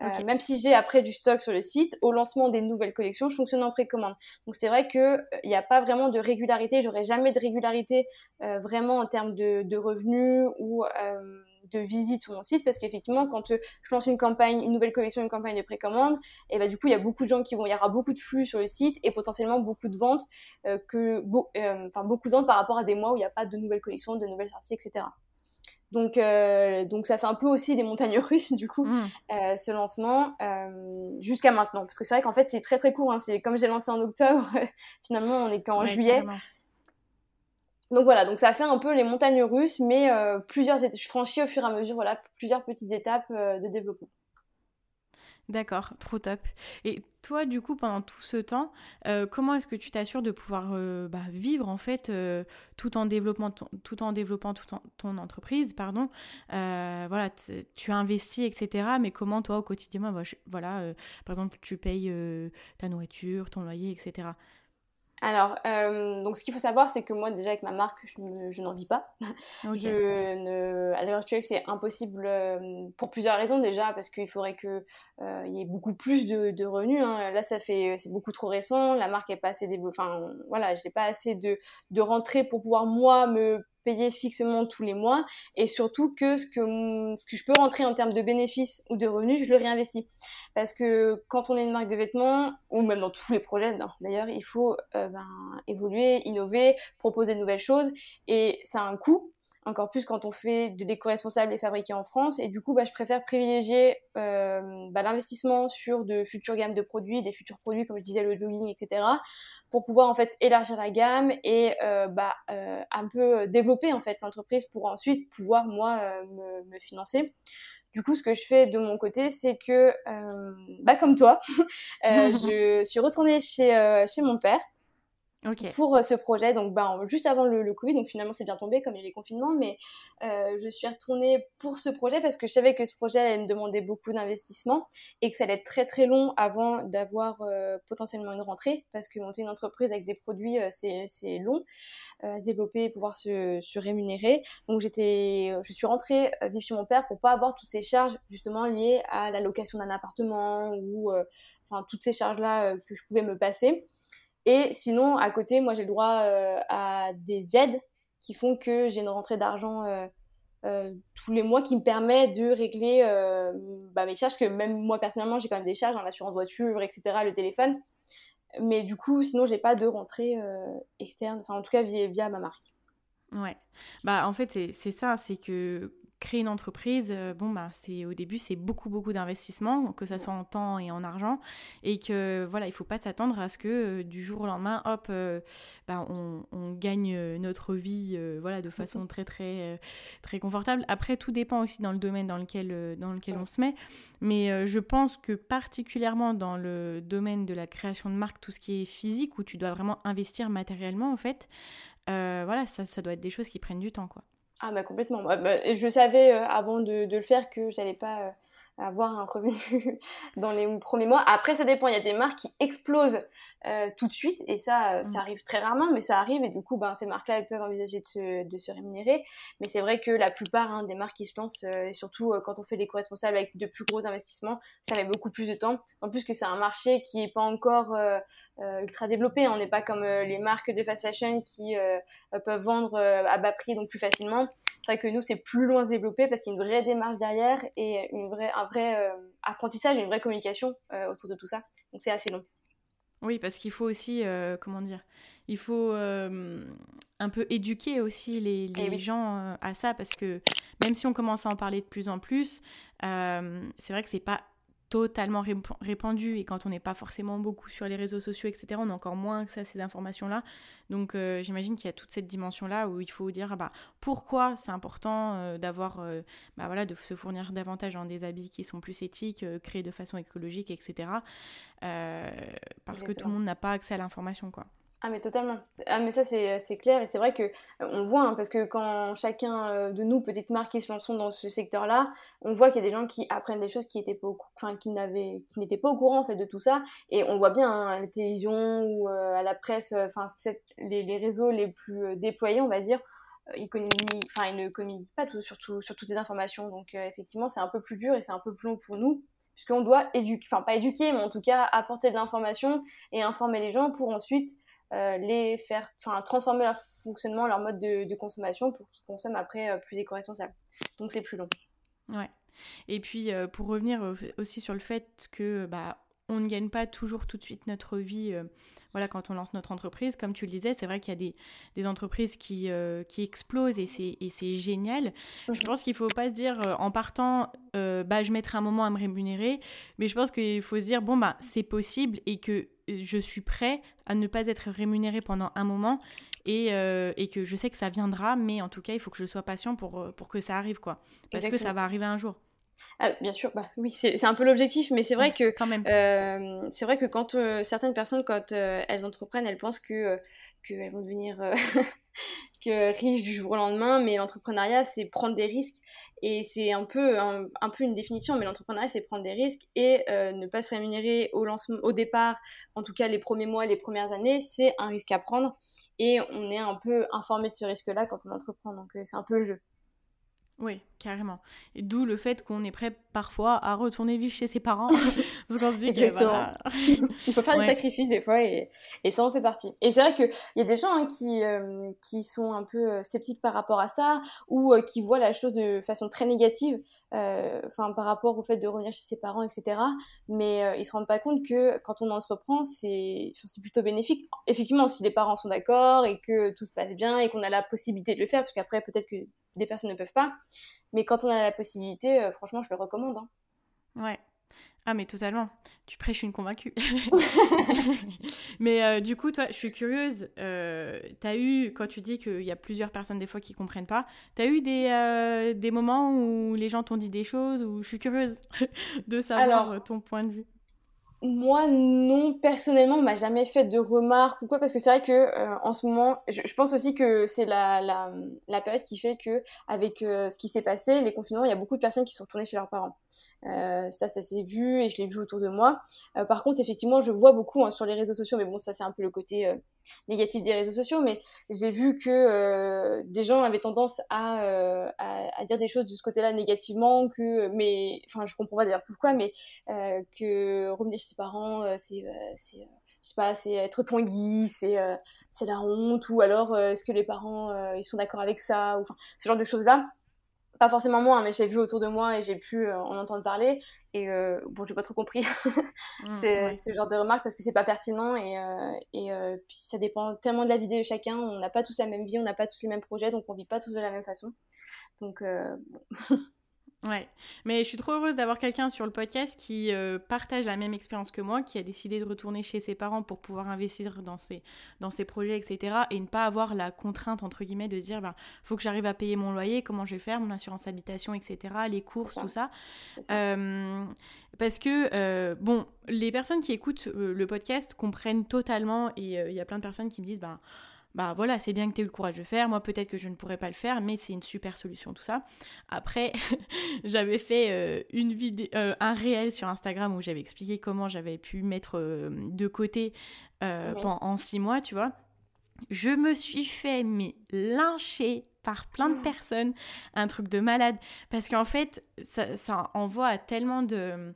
Euh, même si j'ai après du stock sur le site, au lancement des nouvelles collections, je fonctionne en précommande. Donc c'est vrai qu'il n'y a pas vraiment de régularité, j'aurai jamais de régularité vraiment en termes de, de revenus ou de visite sur mon site parce qu'effectivement, quand euh, je lance une campagne, une nouvelle collection, une campagne de précommande, et bah, du coup, il y a beaucoup de gens qui vont, il y aura beaucoup de flux sur le site et potentiellement beaucoup de ventes, euh, que, euh, enfin, beaucoup de ventes par rapport à des mois où il n'y a pas de nouvelles collections, de nouvelles sorties, etc. Donc, donc ça fait un peu aussi des montagnes russes du coup, mmh. ce lancement jusqu'à maintenant. Parce que c'est vrai qu'en fait c'est très très court. Hein. C'est comme j'ai lancé en octobre, finalement on est qu'en juillet. Donc voilà, donc ça fait un peu les montagnes russes, mais plusieurs je franchis au fur et à mesure voilà plusieurs petites étapes de développement. D'accord, trop top. Et toi, du coup, pendant tout ce temps, euh, comment est-ce que tu t'assures de pouvoir euh, bah, vivre en fait euh, tout en développant ton, ton entreprise, pardon. voilà, tu as investi, etc. Mais comment toi au quotidien, voilà, par exemple, tu payes ta nourriture, ton loyer, etc. Alors, euh, donc ce qu'il faut savoir, c'est que moi, déjà avec ma marque, je, n'en vis pas. Je ne, à l'heure actuelle, c'est impossible euh, pour plusieurs raisons. Déjà, parce qu'il faudrait qu'il euh, y ait beaucoup plus de, revenus. Hein. Là, ça fait, c'est beaucoup trop récent. La marque est pas assez développée. Enfin, voilà, j'ai pas assez de, de rentrées pour pouvoir moi me payer fixement tous les mois et surtout que ce que, ce que je peux rentrer en termes de bénéfices ou de revenus, je le réinvestis. Parce que quand on est une marque de vêtements, ou même dans tous les projets d'ailleurs, il faut euh, ben, évoluer, innover, proposer de nouvelles choses et ça a un coût encore plus quand on fait de l'éco-responsable et fabriqué en France. Et du coup, bah, je préfère privilégier euh, bah, l'investissement sur de futures gammes de produits, des futurs produits comme je disais le jogging, etc., pour pouvoir en fait élargir la gamme et euh, bah, euh, un peu développer en fait l'entreprise pour ensuite pouvoir moi me, me, financer. Du coup, ce que je fais de mon côté, c'est que, bah, comme toi, je suis retournée chez, chez mon père pour euh, ce projet. Donc, ben, juste avant le, Covid, donc finalement c'est bien tombé comme il y a les confinements, mais euh, je suis retournée pour ce projet parce que je savais que ce projet allait me demander beaucoup d'investissement et que ça allait être très très long avant d'avoir euh, potentiellement une rentrée parce que monter une entreprise avec des produits c'est long à se développer et pouvoir se, se rémunérer. Donc, j'étais, je suis rentrée vivre chez mon père pour pas avoir toutes ces charges justement liées à la location d'un appartement ou enfin toutes ces charges là que je pouvais me passer. Et sinon, à côté, moi, j'ai le droit euh, à des aides qui font que j'ai une rentrée d'argent euh, euh, tous les mois qui me permet de régler bah, mes charges, que même moi, personnellement, j'ai quand même des charges, hein, l'assurance voiture, etc., le téléphone. Mais du coup, sinon, j'ai pas de rentrée externe, enfin, en tout cas, via, ma marque. Ouais. Bah, en fait, c'est ça, c'est que créer une entreprise, euh, bon bah c'est au début c'est beaucoup beaucoup d'investissement, que ça soit en temps et en argent, et que voilà il faut pas s'attendre à ce que euh, du jour au lendemain, hop, euh, bah, on, gagne notre vie voilà de façon très très très confortable. Après tout dépend aussi dans le domaine dans lequel dans lequel on se met, mais je pense que particulièrement dans le domaine de la création de marque, tout ce qui est physique où tu dois vraiment investir matériellement en fait, voilà ça, ça doit être des choses qui prennent du temps quoi. Ah bah complètement. Bah, je savais euh, avant de, le faire que j'allais pas euh, avoir un revenu dans les premiers mois. Après, ça dépend. Il y a des marques qui explosent euh, tout de suite et ça, ça mm. arrive très rarement, mais ça arrive et du coup, ben, ces marques-là, elles peuvent envisager de se, de se rémunérer. Mais c'est vrai que la plupart hein, des marques qui se lancent, et surtout quand on fait les co-responsables avec de plus gros investissements, ça met beaucoup plus de temps. En plus que c'est un marché qui est pas encore euh, ultra développé. On n'est pas comme euh, les marques de fast fashion qui euh, peuvent vendre à bas prix donc plus facilement. C'est vrai que nous c'est plus loin à se développer parce qu'il y a une vraie démarche derrière et une vraie, un vrai apprentissage une vraie communication autour de tout ça. Donc c'est assez long. Oui, parce qu'il faut aussi, comment dire, il faut un peu éduquer aussi les, eh gens à ça, parce que même si on commence à en parler de plus en plus, c'est vrai que c'est pas totalement répandu et quand on n'est pas forcément beaucoup sur les réseaux sociaux, etc., on a encore moins accès à ces informations-là. Donc euh, j'imagine qu'il y a toute cette dimension-là où il faut dire ah bah, pourquoi c'est important euh, d'avoir, euh, bah, voilà, de se fournir davantage en des habits qui sont plus éthiques, créés de façon écologique, etc. parce que tout le monde n'a pas accès à l'information, quoi. Ah mais totalement. Ah mais ça c'est, c'est clair et c'est vrai que euh, on voit hein, parce que quand chacun euh, de nous petites marques qui se lancent dans ce secteur-là, on voit qu'il y a des gens qui apprennent des choses qui étaient pas enfin qui n'avaient qui n'étaient pas au courant en fait de tout ça et on voit bien hein, à la télévision ou euh, à la presse enfin les, les, réseaux les plus déployés on va dire ils, enfin, ils ne communiquent pas tout, sur, sur toutes ces informations donc effectivement c'est un peu plus dur et c'est un peu plus long pour nous puisqu'on doit éduquer enfin pas éduquer mais en tout cas apporter de l'information et informer les gens pour ensuite euh, les faire, enfin, transformer leur fonctionnement, leur mode de, consommation pour qu'ils consomment après euh, plus éco-responsable. Donc c'est plus long. Ouais. Et puis euh, pour revenir aussi sur le fait que bah on ne gagne pas toujours tout de suite notre vie euh, voilà, quand on lance notre entreprise. Comme tu le disais, c'est vrai qu'il y a des, des entreprises qui, euh, qui explosent et c'est génial. Je pense qu'il ne faut pas se dire en partant, bah, je mettrai un moment à me rémunérer, mais je pense qu'il faut se dire, bon, bah, c'est possible et que je suis prêt à ne pas être rémunéré pendant un moment et, et, que je sais que ça viendra, mais en tout cas, il faut que je sois patient pour, pour que ça arrive, quoi. Parce que ça va arriver un jour. Ah, bien sûr, bah, oui, c'est un peu l'objectif, mais c'est vrai que quand même. Euh, c'est vrai que quand euh, certaines personnes, quand euh, elles entreprennent, elles pensent que qu'elles vont devenir que riches du jour au lendemain, mais l'entrepreneuriat, c'est prendre des risques, et c'est un peu un, peu une définition, mais l'entrepreneuriat, c'est prendre des risques et ne pas se rémunérer au lancement, au départ, en tout cas les premiers mois, les premières années, c'est un risque à prendre, et on est un peu informé de ce risque-là quand on entreprend, donc c'est un peu le jeu. Oui, carrément. Et d'où le fait qu'on est prêt parfois à retourner vivre chez ses parents. parce qu'on se dit que voilà. Il faut faire des sacrifices des fois et, et, ça en fait partie. Et c'est vrai qu'il y a des gens hein, qui, euh, qui sont un peu euh, sceptiques par rapport à ça ou euh, qui voient la chose de façon très négative enfin par rapport au fait de revenir chez ses parents, etc. Mais ils se rendent pas compte que quand on entreprend, c'est plutôt bénéfique. Effectivement, si les parents sont d'accord et que tout se passe bien et qu'on a la possibilité de le faire, parce qu'après peut-être que des personnes ne peuvent pas. Mais quand on a la possibilité, euh, franchement, je le recommande. Hein. Ouais. Ah, mais totalement. Tu prêches une convaincue. mais euh, du coup, toi, je suis curieuse. Euh, tu as eu, quand tu dis qu'il y a plusieurs personnes des fois qui comprennent pas, tu as eu des, des moments où les gens t'ont dit des choses, où je suis curieuse de savoir ton point de vue? Moi, non, personnellement, on m'a jamais fait de remarques ou quoi, parce que c'est vrai que euh, en ce moment, je, pense aussi que c'est la, la, la, période qui fait que, avec euh, ce qui s'est passé, les confinements, il y a beaucoup de personnes qui sont retournées chez leurs parents. Euh, ça, ça s'est vu et je l'ai vu autour de moi. par contre, effectivement, je vois beaucoup hein, sur les réseaux sociaux, mais bon, ça, c'est un peu le côté négatif des réseaux sociaux, mais j'ai vu que des gens avaient tendance à, à, à, dire des choses de ce côté-là négativement, que, mais, enfin, je comprends pas d'ailleurs pourquoi, mais que revenir chez parents, euh, c'est euh, c'est euh, je sais pas, c'est être Tanguy, c'est c'est la honte, ou alors est-ce que les parents ils sont d'accord avec ça, ou enfin ce genre de choses là. Pas forcément moi, hein, mais j'ai vu autour de moi et j'ai pu en entendre parler. Et bon, j'ai pas trop compris mmh, c'est ce genre de remarques parce que c'est pas pertinent et, et puis ça dépend tellement de la vie de chacun. On n'a pas tous la même vie, on n'a pas tous les mêmes projets, donc on vit pas tous de la même façon. Donc bon. Ouais, mais je suis trop heureuse d'avoir quelqu'un sur le podcast qui euh, partage la même expérience que moi, qui a décidé de retourner chez ses parents pour pouvoir investir dans ses, dans ses projets, etc. Et ne pas avoir la contrainte, entre guillemets, de dire, ben, faut que j'arrive à payer mon loyer, comment je vais faire, mon assurance habitation, etc., les courses, tout ça. Euh, parce que, euh, bon, les personnes qui écoutent le podcast comprennent totalement, et il y a plein de personnes qui me disent, ben, bah voilà, c'est bien que tu aies eu le courage de faire. Moi, peut-être que je ne pourrais pas le faire, mais c'est une super solution, tout ça. Après, j'avais fait euh, une vidéo, euh, un réel sur Instagram où j'avais expliqué comment j'avais pu mettre euh, de côté pendant six mois, tu vois. Je me suis fait mais lyncher par plein de mmh. personnes, un truc de malade, parce qu'en fait, ça, ça envoie à tellement de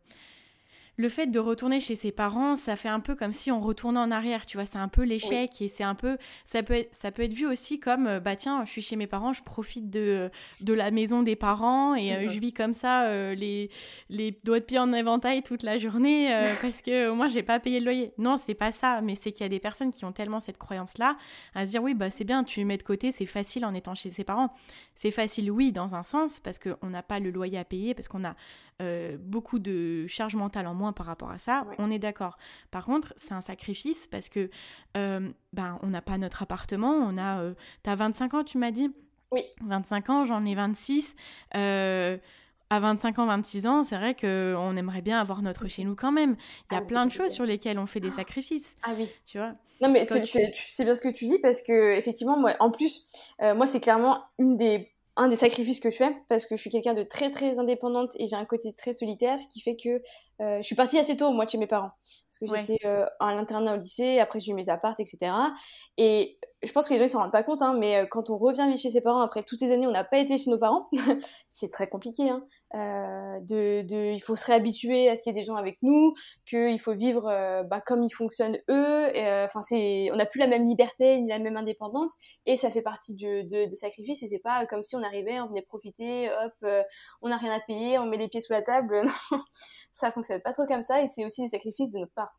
le fait de retourner chez ses parents, ça fait un peu comme si on retournait en arrière, tu vois, c'est un peu l'échec et c'est un peu, ça peut, être, ça peut être vu aussi comme, euh, bah tiens, je suis chez mes parents, je profite de, de la maison des parents et euh, je vis comme ça euh, les, les doigts de pied en éventail toute la journée parce que moi j'ai pas payé le loyer. Non, c'est pas ça, mais c'est qu'il y a des personnes qui ont tellement cette croyance-là à se dire oui, bah c'est bien, tu mets de côté, c'est facile en étant chez ses parents. C'est facile, oui, dans un sens, parce qu'on n'a pas le loyer à payer, parce qu'on a euh, beaucoup de charges mentales en moins par rapport à ça, on est d'accord. Par contre, c'est un sacrifice parce que euh, ben, on n'a pas notre appartement, on a... Euh, T'as 25 ans, tu m'as dit? Oui. 25 ans, j'en ai 26. à 25 ans, 26 ans, c'est vrai qu'on aimerait bien avoir notre chez nous quand même. Il y a ah, plein de choses sur lesquelles on fait des sacrifices. Ah oui. Tu vois Non, mais c'est bien ce que tu dis parce que, effectivement, moi, en plus, moi, c'est clairement une des un des sacrifices que je fais parce que je suis quelqu'un de très très indépendante et j'ai un côté très solitaire, ce qui fait que euh, je suis partie assez tôt, moi, de chez mes parents. Parce que j'étais euh, à l'internat au lycée, après j'ai eu mes apparts, etc. Et je pense que les gens ne s'en rendent pas compte, hein, mais euh, quand on revient vivre chez ses parents après toutes ces années, on n'a pas été chez nos parents, c'est très compliqué. Hein. Euh, il faut se réhabituer à ce qu'il y ait des gens avec nous, qu'il faut vivre euh, bah, comme ils fonctionnent eux. Enfin, c'est, on n'a plus la même liberté ni la même indépendance, et ça fait partie de, de, des sacrifices. Et c'est pas comme si on arrivait, on venait profiter, hop, on n'a rien à payer, on met les pieds sous la table. non, ça fonctionne pas trop comme ça et c'est aussi des sacrifices de notre part.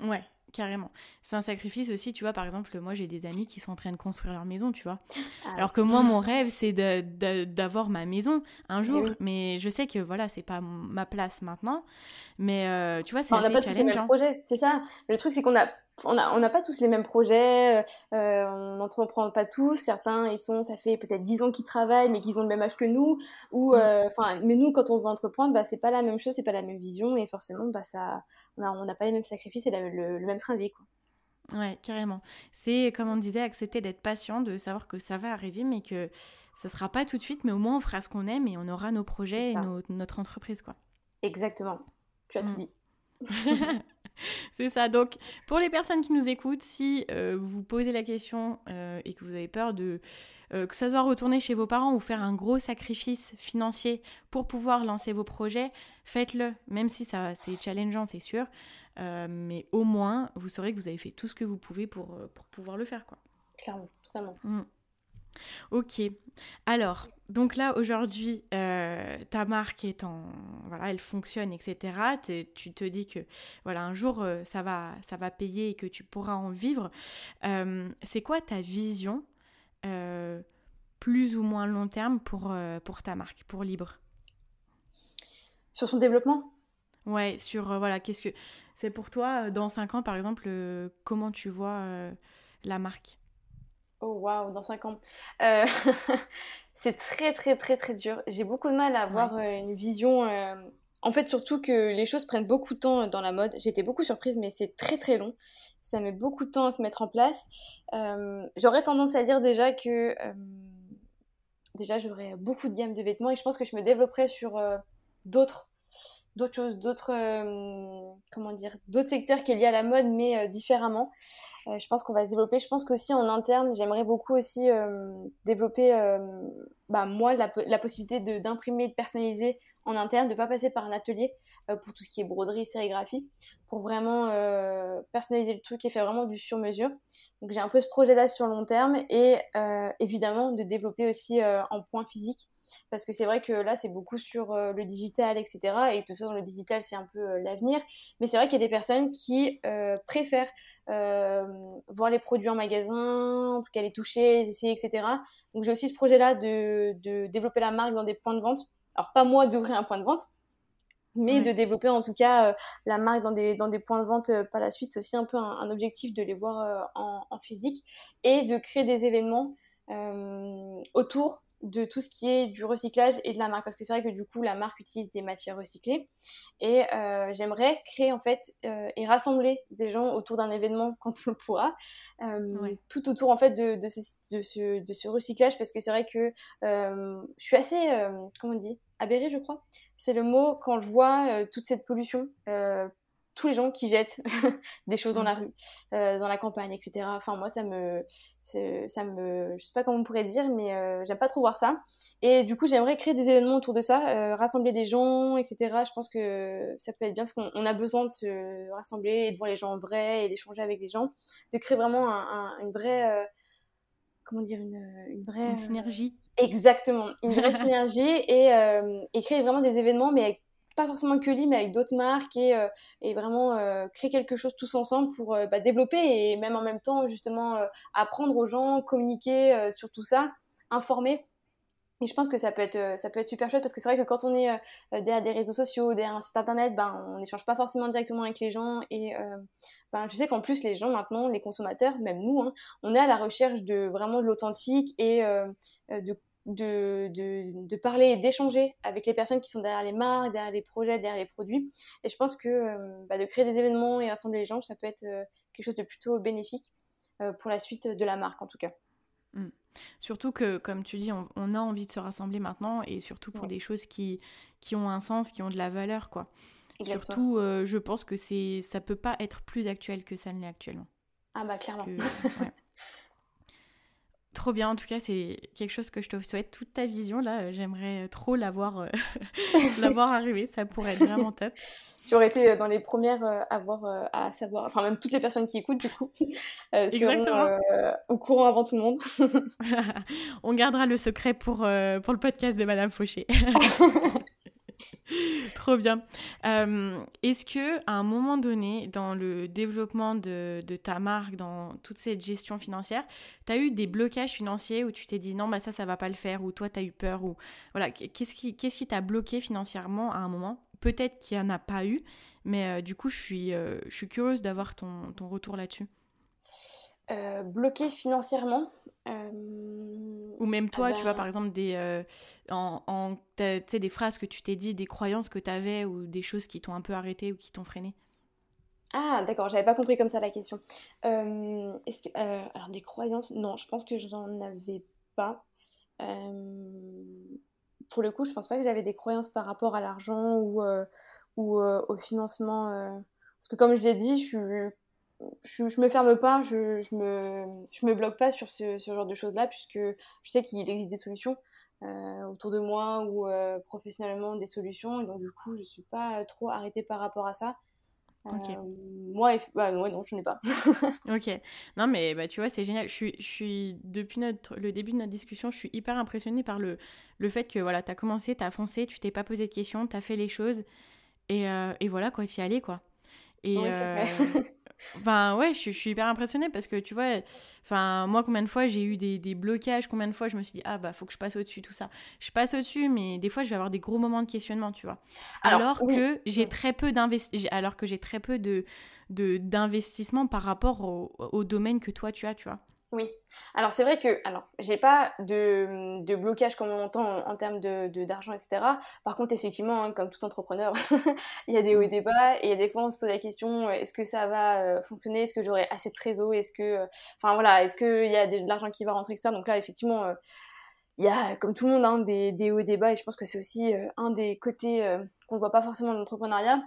Ouais, Carrément. C'est un sacrifice aussi, tu vois, par exemple, moi j'ai des amis qui sont en train de construire leur maison, tu vois. Ah Alors que moi, mon rêve, c'est d'avoir ma maison un jour, mais je sais que voilà, c'est pas ma place maintenant. Mais euh, tu vois, c'est assez challengeant. C'est ça. Le truc, c'est qu'on a on n'a on a pas tous les mêmes projets, euh, on n'entreprend pas tous. Certains, ils sont, ça fait peut-être 10 ans qu'ils travaillent, mais qu'ils ont le même âge que nous. Ou, mm. euh, mais nous, quand on veut entreprendre, bah, c'est pas la même chose, c'est pas la même vision, et forcément, bah, ça, on n'a pas les mêmes sacrifices et le, même train de vie, quoi. Ouais, carrément. C'est, comme on disait, accepter d'être patient, de savoir que ça va arriver, mais que ça sera pas tout de suite, mais au moins on fera ce qu'on aime et on aura nos projets et notre entreprise, quoi. Exactement. Tu as tout mm. dit. c'est ça. Donc, pour les personnes qui nous écoutent, si euh, vous posez la question euh, et que vous avez peur de euh, que ça doit retourner chez vos parents ou faire un gros sacrifice financier pour pouvoir lancer vos projets, faites-le. Même si ça c'est challengeant, c'est sûr, mais au moins vous saurez que vous avez fait tout ce que vous pouvez pour, pour pouvoir le faire, quoi. Clairement, totalement. Mm. Ok. Alors, donc là, aujourd'hui, euh, ta marque est en... Voilà, elle fonctionne, etc. Tu te dis que, voilà, un jour, euh, ça, va, ça va payer et que tu pourras en vivre. Euh, c'est quoi ta vision, plus ou moins long terme, pour, pour ta marque, pour Libre? Sur son développement? Ouais, sur, voilà, qu'est-ce que... C'est pour toi, dans 5 ans, par exemple, comment tu vois la marque? Oh waouh, dans 5 ans. Euh, c'est très très très très dur. J'ai beaucoup de mal à avoir euh, une vision. Euh, en fait, surtout que les choses prennent beaucoup de temps dans la mode. J'étais beaucoup surprise, mais c'est très très long. Ça met beaucoup de temps à se mettre en place. J'aurais tendance à dire déjà que déjà j'aurais beaucoup de gamme de vêtements et je pense que je me développerais sur d'autres d'autres choses, d'autres comment dire, d'autres secteurs qui est liés à la mode, mais différemment. Euh, je pense qu'on va se développer. Je pense qu'aussi en interne, j'aimerais beaucoup aussi euh, développer, euh, bah, moi, la, possibilité d'imprimer, de, personnaliser en interne, de ne pas passer par un atelier pour tout ce qui est broderie, sérigraphie, pour vraiment personnaliser le truc et faire vraiment du sur-mesure. Donc j'ai un peu ce projet-là sur long terme et évidemment de développer aussi en point physique parce que c'est vrai que là, c'est beaucoup sur le digital, etc. Et tout ça dans le digital, c'est un peu l'avenir. Mais c'est vrai qu'il y a des personnes qui préfèrent euh, voir les produits en magasin, en tout cas les toucher, les essayer, etc. Donc j'ai aussi ce projet-là de, de, développer la marque dans des points de vente. Alors pas moi d'ouvrir un point de vente, mais de développer en tout cas euh, la marque dans des, dans des points de vente euh, par la suite. C'est aussi un peu un, objectif de les voir en, en, physique et de créer des événements autour de tout ce qui est du recyclage et de la marque parce que c'est vrai que du coup la marque utilise des matières recyclées. Et euh, j'aimerais créer en fait euh, et rassembler des gens autour d'un événement quand on le pourra euh, tout autour en fait de, de, ce, de, ce, de, ce, recyclage parce que c'est vrai que je suis assez comment on dit? Aberrée je crois? C'est le mot quand je vois toute cette pollution tous les gens qui jettent des choses dans la rue, euh, dans la campagne, etc. Enfin, moi, ça me, ça me, je sais pas comment on pourrait dire, mais euh, j'aime pas trop voir ça. Et du coup, j'aimerais créer des événements autour de ça, euh, rassembler des gens, etc. Je pense que ça peut être bien parce qu'on a besoin de se rassembler et de voir les gens en vrai et d'échanger avec les gens, de créer vraiment une vraie, comment dire, une, vraie synergie. Exactement, une vraie synergie et, et créer vraiment des événements, mais avec pas forcément que lui, mais avec d'autres marques et, euh, et vraiment euh, créer quelque chose tous ensemble pour euh, bah, développer et même en même temps justement apprendre aux gens, communiquer sur tout ça, informer. Et je pense que ça peut être, ça peut être super chouette parce que c'est vrai que quand on est derrière des réseaux sociaux, derrière un site internet, ben, on n'échange pas forcément directement avec les gens. Et ben, je sais qu'en plus, les gens maintenant, les consommateurs, même nous, hein, on est à la recherche de vraiment de l'authentique et de de, de, de, parler et d'échanger avec les personnes qui sont derrière les marques, derrière les projets, derrière les produits. Et je pense que euh, bah, de créer des événements et rassembler les gens, ça peut être euh, quelque chose de plutôt bénéfique euh, pour la suite de la marque en tout cas. Mm. Surtout que, comme tu dis, on, a envie de se rassembler maintenant et surtout pour des choses qui, qui ont un sens, qui ont de la valeur, quoi. Surtout, je pense que c'est ça peut pas être plus actuel que ça ne l'est actuellement. Ah bah clairement. Trop bien, en tout cas, c'est quelque chose que je te souhaite. Toute ta vision, là, euh, j'aimerais trop l'avoir euh, l'avoir arrivé. Ça pourrait être vraiment top. Tu aurais été euh, dans les premières à voir, à savoir, enfin, même toutes les personnes qui écoutent, du coup, seront au courant avant tout le monde. On gardera le secret pour, pour le podcast de Madame Fauché. Trop bien. Euh, est-ce que à un moment donné, dans le développement de, ta marque, dans toute cette gestion financière, tu as eu des blocages financiers où tu t'es dit non, bah ça, ça va pas le faire, ou toi, tu as eu peur, ou voilà, qu'est-ce qui t'a bloqué financièrement à un moment? Peut-être qu'il n'y en a pas eu, mais euh, du coup, je suis, euh, je suis curieuse d'avoir ton, ton retour là-dessus. bloqué financièrement? Ou même toi, tu vois, par exemple, des, euh, en, des phrases que tu t'es dit, des croyances que tu avais ou des choses qui t'ont un peu arrêté ou qui t'ont freiné. Ah, d'accord, j'avais pas compris comme ça la question. Euh, est-ce que, euh, alors, des croyances, non, je pense que je n'en avais pas. pour le coup, je pense pas que j'avais des croyances par rapport à l'argent ou, ou au financement. Parce que, comme je l'ai dit, je suis je, je me ferme pas, je, je, me, je me bloque pas sur ce, ce genre de choses-là, puisque je sais qu'il existe des solutions euh, autour de moi ou euh, professionnellement des solutions, et donc du coup, je suis pas trop arrêtée par rapport à ça. Euh, moi, bah, non, je n'ai pas. ok. Non, mais bah, tu vois, c'est génial. Je suis, je suis, depuis notre, le début de notre discussion, je suis hyper impressionnée par le, le fait que voilà, tu as commencé, tu as foncé, tu t'es pas posé de questions, tu as fait les choses, et, et voilà, quoi, tu y allais, quoi. Et, oui, Enfin, ouais, je, suis hyper impressionnée parce que tu vois, enfin, moi, combien de fois j'ai eu des, des, blocages, combien de fois je me suis dit, ah bah, faut que je passe au-dessus, tout ça. Je passe au-dessus, mais des fois, je vais avoir des gros moments de questionnement, tu vois. Alors, que j'ai très peu alors que j'ai très peu de d'investissement par rapport au, au domaine que toi, tu as, tu vois. Oui. Alors c'est vrai que, alors j'ai pas de, de, blocage comme on entend en, termes de d'argent, etc. Par contre, effectivement, hein, comme tout entrepreneur, il y a des hauts et des bas, et il y a des fois on se pose la question euh, est-ce que ça va euh, fonctionner? Est-ce que j'aurai assez de trésor? Est-ce que, euh, enfin voilà, est-ce qu'il y a de, l'argent qui va rentrer, etc. Donc là, effectivement, il y a, comme tout le monde, hein, des, des hauts et des bas, et je pense que c'est aussi un des côtés qu'on ne voit pas forcément dans l'entrepreneuriat.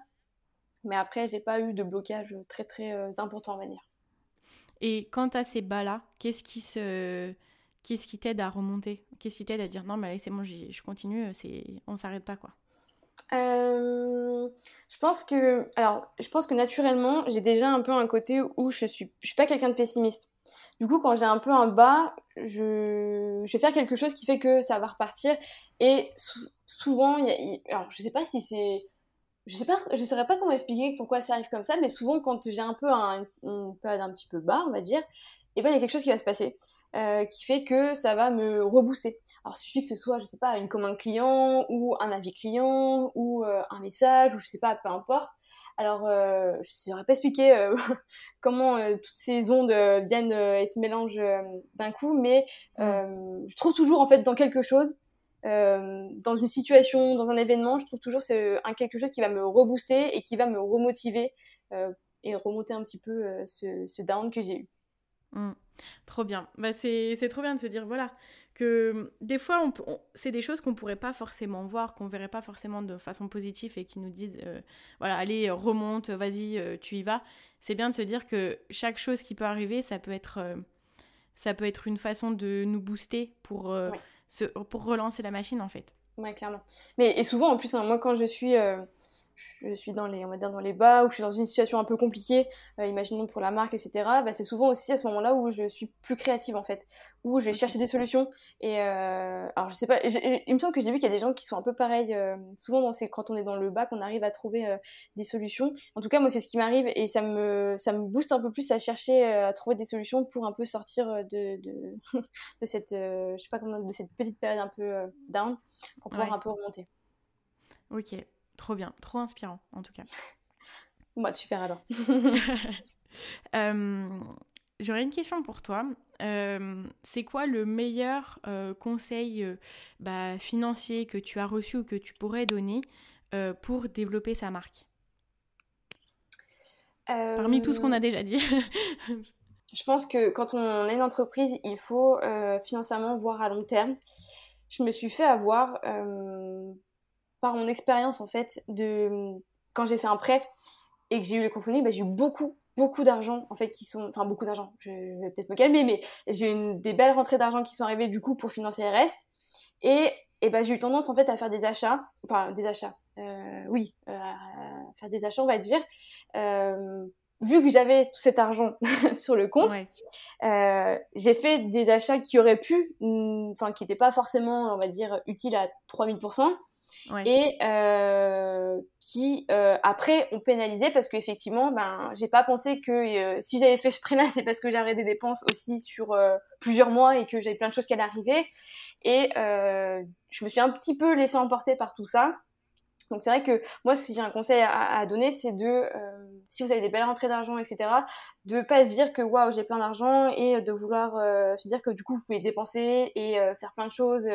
Mais après, j'ai pas eu de blocage très très important, on va dire. Et quant à ces bas-là, qu'est-ce qui se... Qu'est-ce qui t'aide à remonter? Qu'est-ce qui t'aide à dire non, mais allez, c'est bon, je continue, c'est... on s'arrête pas, quoi euh, je pense que, alors, je pense que naturellement, j'ai déjà un peu un côté où je suis, je suis pas quelqu'un de pessimiste. Du coup, quand j'ai un peu un bas, je, je vais faire quelque chose qui fait que ça va repartir. Et souvent, y a, alors, je sais pas si c'est je sais pas, je saurais pas comment expliquer pourquoi ça arrive comme ça, mais souvent quand j'ai un peu un, une période un petit peu bas, on va dire, et eh ben il y a quelque chose qui va se passer. Euh, qui fait que ça va me rebooster. Alors, il suffit que ce soit, je sais pas, une commande client, ou un avis client, ou euh, un message, ou je sais pas, peu importe. Alors, euh, je ne saurais pas expliquer euh, comment toutes ces ondes viennent et se mélangent d'un coup, mais je trouve toujours, en fait, dans quelque chose, euh, dans une situation, dans un événement, je trouve toujours c'est un quelque chose qui va me rebooster et qui va me remotiver euh, et remonter un petit peu euh, ce, ce, down que j'ai eu. Mmh. Trop bien. Bah, c'est trop bien de se dire, voilà, que des fois, on, c'est des choses qu'on pourrait pas forcément voir, qu'on verrait pas forcément de façon positive et qui nous disent, voilà, allez, remonte, vas-y, tu y vas. C'est bien de se dire que chaque chose qui peut arriver, ça peut être, ça peut être une façon de nous booster pour pour relancer la machine en fait. Ouais, clairement. Mais et souvent en plus, hein, moi quand je suis euh, je suis dans les, on va dire dans les bas, ou que je suis dans une situation un peu compliquée, euh, imaginons pour la marque, etc., bah, c'est souvent aussi à ce moment-là où je suis plus créative en fait, où je vais chercher des solutions. Et euh, alors je sais pas, il me semble que j'ai vu qu'il y a des gens qui sont un peu pareils. Euh, souvent, c'est quand on est dans le bas qu'on arrive à trouver des solutions. En tout cas, moi, c'est ce qui m'arrive et ça me, ça me booste un peu plus à chercher à trouver des solutions pour un peu sortir de, de, de cette, je sais pas comment, de cette petite période un peu down pour pouvoir un peu remonter. Ok. Trop bien, trop inspirant en tout cas. Bah, super alors. Euh, j'aurais une question pour toi. Euh, c'est quoi le meilleur euh, conseil bah, financier que tu as reçu ou que tu pourrais donner pour développer sa marque? Parmi tout ce qu'on a déjà dit. Je pense que quand on est une entreprise, il faut financièrement voir à long terme. Je me suis fait avoir par mon expérience en fait de quand j'ai fait un prêt et que j'ai eu le crowdfunding, bah, j'ai eu beaucoup beaucoup d'argent en fait qui sont enfin beaucoup d'argent je vais peut-être me calmer mais j'ai eu des belles rentrées d'argent qui sont arrivées du coup pour financer les restes et, et ben j'ai eu tendance en fait à faire des achats enfin des achats euh, oui euh, faire des achats on va dire euh, vu que j'avais tout cet argent sur le compte, euh, j'ai fait des achats qui auraient pu, enfin qui n'étaient pas forcément, on va dire, utiles à 3000%, et euh, qui euh, après ont pénalisé parce qu'effectivement, ben, j'ai pas pensé que si j'avais fait ce prix-là, c'est parce que j'avais des dépenses aussi sur plusieurs mois et que j'avais plein de choses qui allaient arriver, et je me suis un petit peu laissée emporter par tout ça. Donc c'est vrai que moi, si j'ai un conseil à, donner, c'est de, euh, si vous avez des belles rentrées d'argent, etc., de pas se dire que waouh, j'ai plein d'argent et de vouloir euh, se dire que du coup, vous pouvez dépenser et euh, faire plein de choses.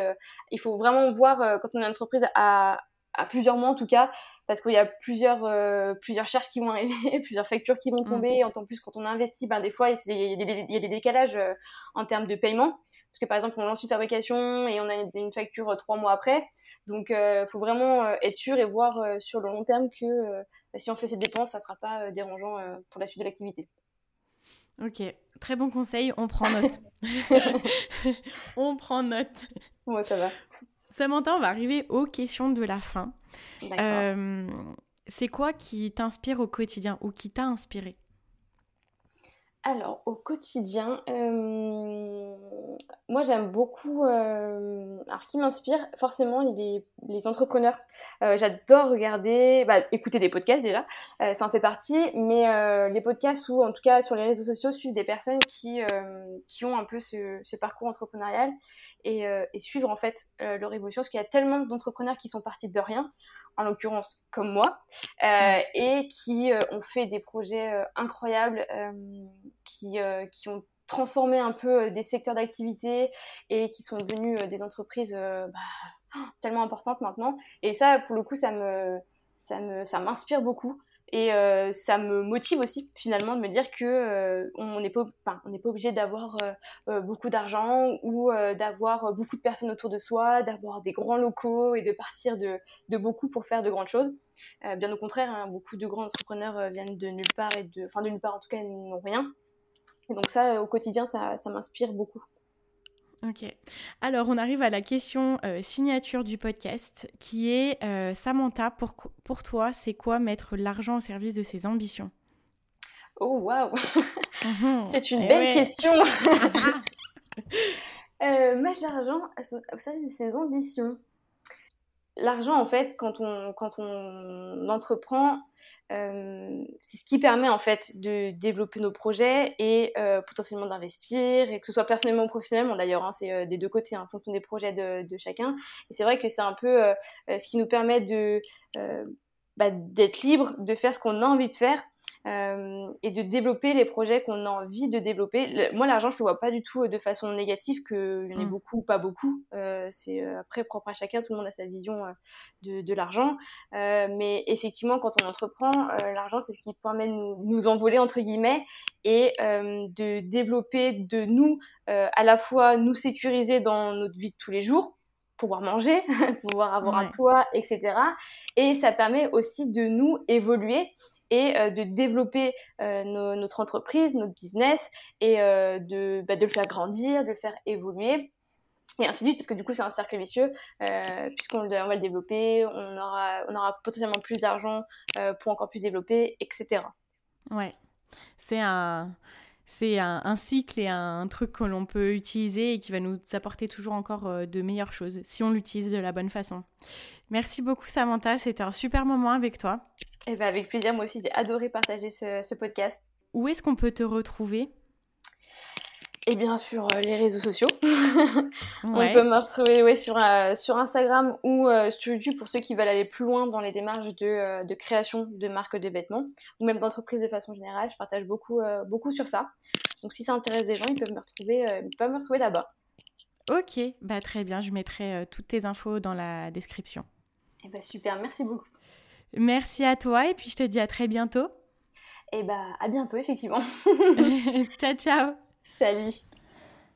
il faut vraiment voir quand on est une entreprise à, à plusieurs mois en tout cas, parce qu'il y a plusieurs, euh, plusieurs charges qui vont arriver, plusieurs factures qui vont mm. tomber. Et en plus, quand on investit, ben, des fois, il y, a des décalages euh, en termes de paiement. Parce que par exemple, on lance une fabrication et on a une, facture euh, trois mois après. Donc, il faut vraiment être sûr et voir sur le long terme que si on fait ces dépenses, ça ne sera pas dérangeant pour la suite de l'activité. Ok, très bon conseil, on prend note. on prend note. Moi, ça va. Samantha, on va arriver aux questions de la fin. Euh, c'est quoi qui t'inspire au quotidien ou qui t'a inspiré? Alors, au quotidien, euh, moi j'aime beaucoup. Euh, alors, qui m'inspire Forcément, les, entrepreneurs. Euh, j'adore regarder, bah, écouter des podcasts déjà, ça en fait partie, mais les podcasts ou en tout cas sur les réseaux sociaux suivent des personnes qui, ont un peu ce, ce parcours entrepreneurial et, et, suivre en fait leur évolution, parce qu'il y a tellement d'entrepreneurs qui sont partis de rien en l'occurrence comme moi, euh, et qui euh, ont fait des projets euh, incroyables, qui, qui, ont transformé un peu des secteurs d'activité et qui sont devenus des entreprises bah, tellement importantes maintenant. Et ça, pour le coup, ça me, ça me, ça m'inspire beaucoup. Et euh, ça me motive aussi finalement de me dire que euh, on n'est pas, on n'est pas obligé d'avoir euh, beaucoup d'argent ou d'avoir beaucoup de personnes autour de soi, d'avoir des grands locaux et de partir de, beaucoup pour faire de grandes choses. bien au contraire, hein, beaucoup de grands entrepreneurs viennent de nulle part et de, enfin de nulle part en tout cas, n'ont rien. Et donc ça, au quotidien, ça m'inspire beaucoup. Ok. Alors, on arrive à la question euh, signature du podcast qui est euh, Samantha, pour, pour toi, c'est quoi mettre l'argent au service de ses ambitions? Oh, waouh mhm. C'est une eh belle question euh, Mettre l'argent au service de ses ambitions. L'argent, en fait, quand on, entreprend, euh, c'est ce qui permet en fait de développer nos projets et euh, potentiellement d'investir, et que ce soit personnellement ou professionnellement d'ailleurs, hein, c'est euh, des deux côtés, en hein, fonction des projets de chacun. Et c'est vrai que c'est un peu ce qui nous permet de bah, d'être libre, de faire ce qu'on a envie de faire euh, et de développer les projets qu'on a envie de développer. moi, l'argent, je le vois pas du tout euh, de façon négative, qu'il y en ait mm. beaucoup ou pas beaucoup. Euh, c'est après propre à chacun, tout le monde a sa vision de, de l'argent. mais effectivement, quand on entreprend, l'argent, c'est ce qui permet de nous, nous envoler, entre guillemets, et de développer de nous, à la fois nous sécuriser dans notre vie de tous les jours, pouvoir manger, pouvoir avoir un toit, etc. Et ça permet aussi de nous évoluer et euh, de développer euh, notre entreprise, notre business et euh, de, bah, de le faire grandir, de le faire évoluer et ainsi de suite, parce que du coup c'est un cercle vicieux, puisqu'on va le développer, on aura, on aura potentiellement plus d'argent pour encore plus développer, etc. Ouais, c'est un, c'est un, cycle et un, truc que l'on peut utiliser et qui va nous apporter toujours encore euh, de meilleures choses si on l'utilise de la bonne façon. Merci beaucoup Samantha, c'était un super moment avec toi. Et eh ben avec plaisir, moi aussi j'ai adoré partager ce podcast. Où est-ce qu'on peut te retrouver? Et bien sur euh, les réseaux sociaux. On peut me retrouver ouais, sur, euh, sur Instagram ou euh, sur YouTube pour ceux qui veulent aller plus loin dans les démarches de, de création de marques de vêtements ou même d'entreprise de façon générale. Je partage beaucoup, beaucoup sur ça. Donc si ça intéresse des gens, ils peuvent me retrouver, ils peuvent me retrouver là-bas. Ok, bah très bien, je mettrai toutes tes infos dans la description. Et eh bah super, merci beaucoup. Merci à toi et puis je te dis à très bientôt. Et bah à bientôt effectivement. ciao ciao. Salut.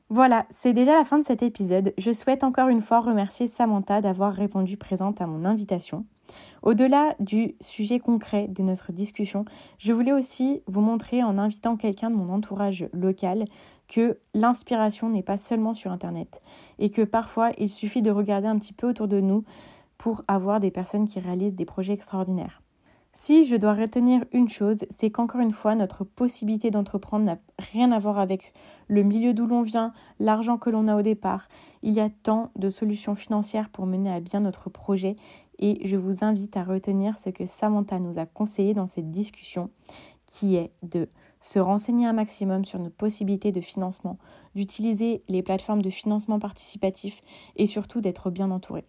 Voilà, c'est déjà la fin de cet épisode. Je souhaite encore une fois remercier Samantha d'avoir répondu présente à mon invitation. Au-delà du sujet concret de notre discussion, je voulais aussi vous montrer en invitant quelqu'un de mon entourage local que l'inspiration n'est pas seulement sur Internet et que parfois il suffit de regarder un petit peu autour de nous pour avoir des personnes qui réalisent des projets extraordinaires. Si je dois retenir une chose, c'est qu'encore une fois, notre possibilité d'entreprendre n'a rien à voir avec le milieu d'où l'on vient, l'argent que l'on a au départ. Il y a tant de solutions financières pour mener à bien notre projet et je vous invite à retenir ce que Samantha nous a conseillé dans cette discussion, qui est de se renseigner un maximum sur nos possibilités de financement, d'utiliser les plateformes de financement participatif et surtout d'être bien entouré.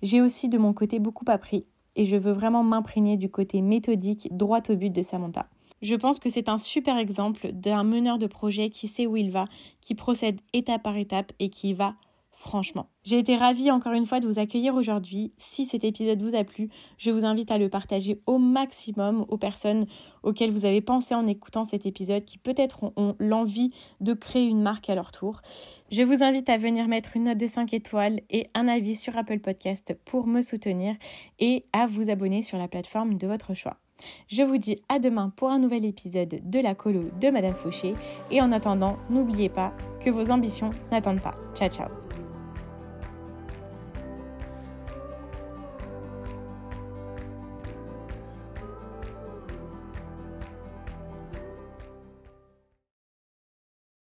J'ai aussi de mon côté beaucoup appris et je veux vraiment m'imprégner du côté méthodique, droit au but de Samantha. Je pense que c'est un super exemple d'un meneur de projet qui sait où il va, qui procède étape par étape et qui va franchement. J'ai été ravie encore une fois de vous accueillir aujourd'hui. Si cet épisode vous a plu, je vous invite à le partager au maximum aux personnes auxquelles vous avez pensé en écoutant cet épisode qui peut-être ont l'envie de créer une marque à leur tour. Je vous invite à venir mettre une note de 5 étoiles et un avis sur Apple Podcast pour me soutenir et à vous abonner sur la plateforme de votre choix. Je vous dis à demain pour un nouvel épisode de la colo de Madame Fauché et en attendant, n'oubliez pas que vos ambitions n'attendent pas. Ciao ciao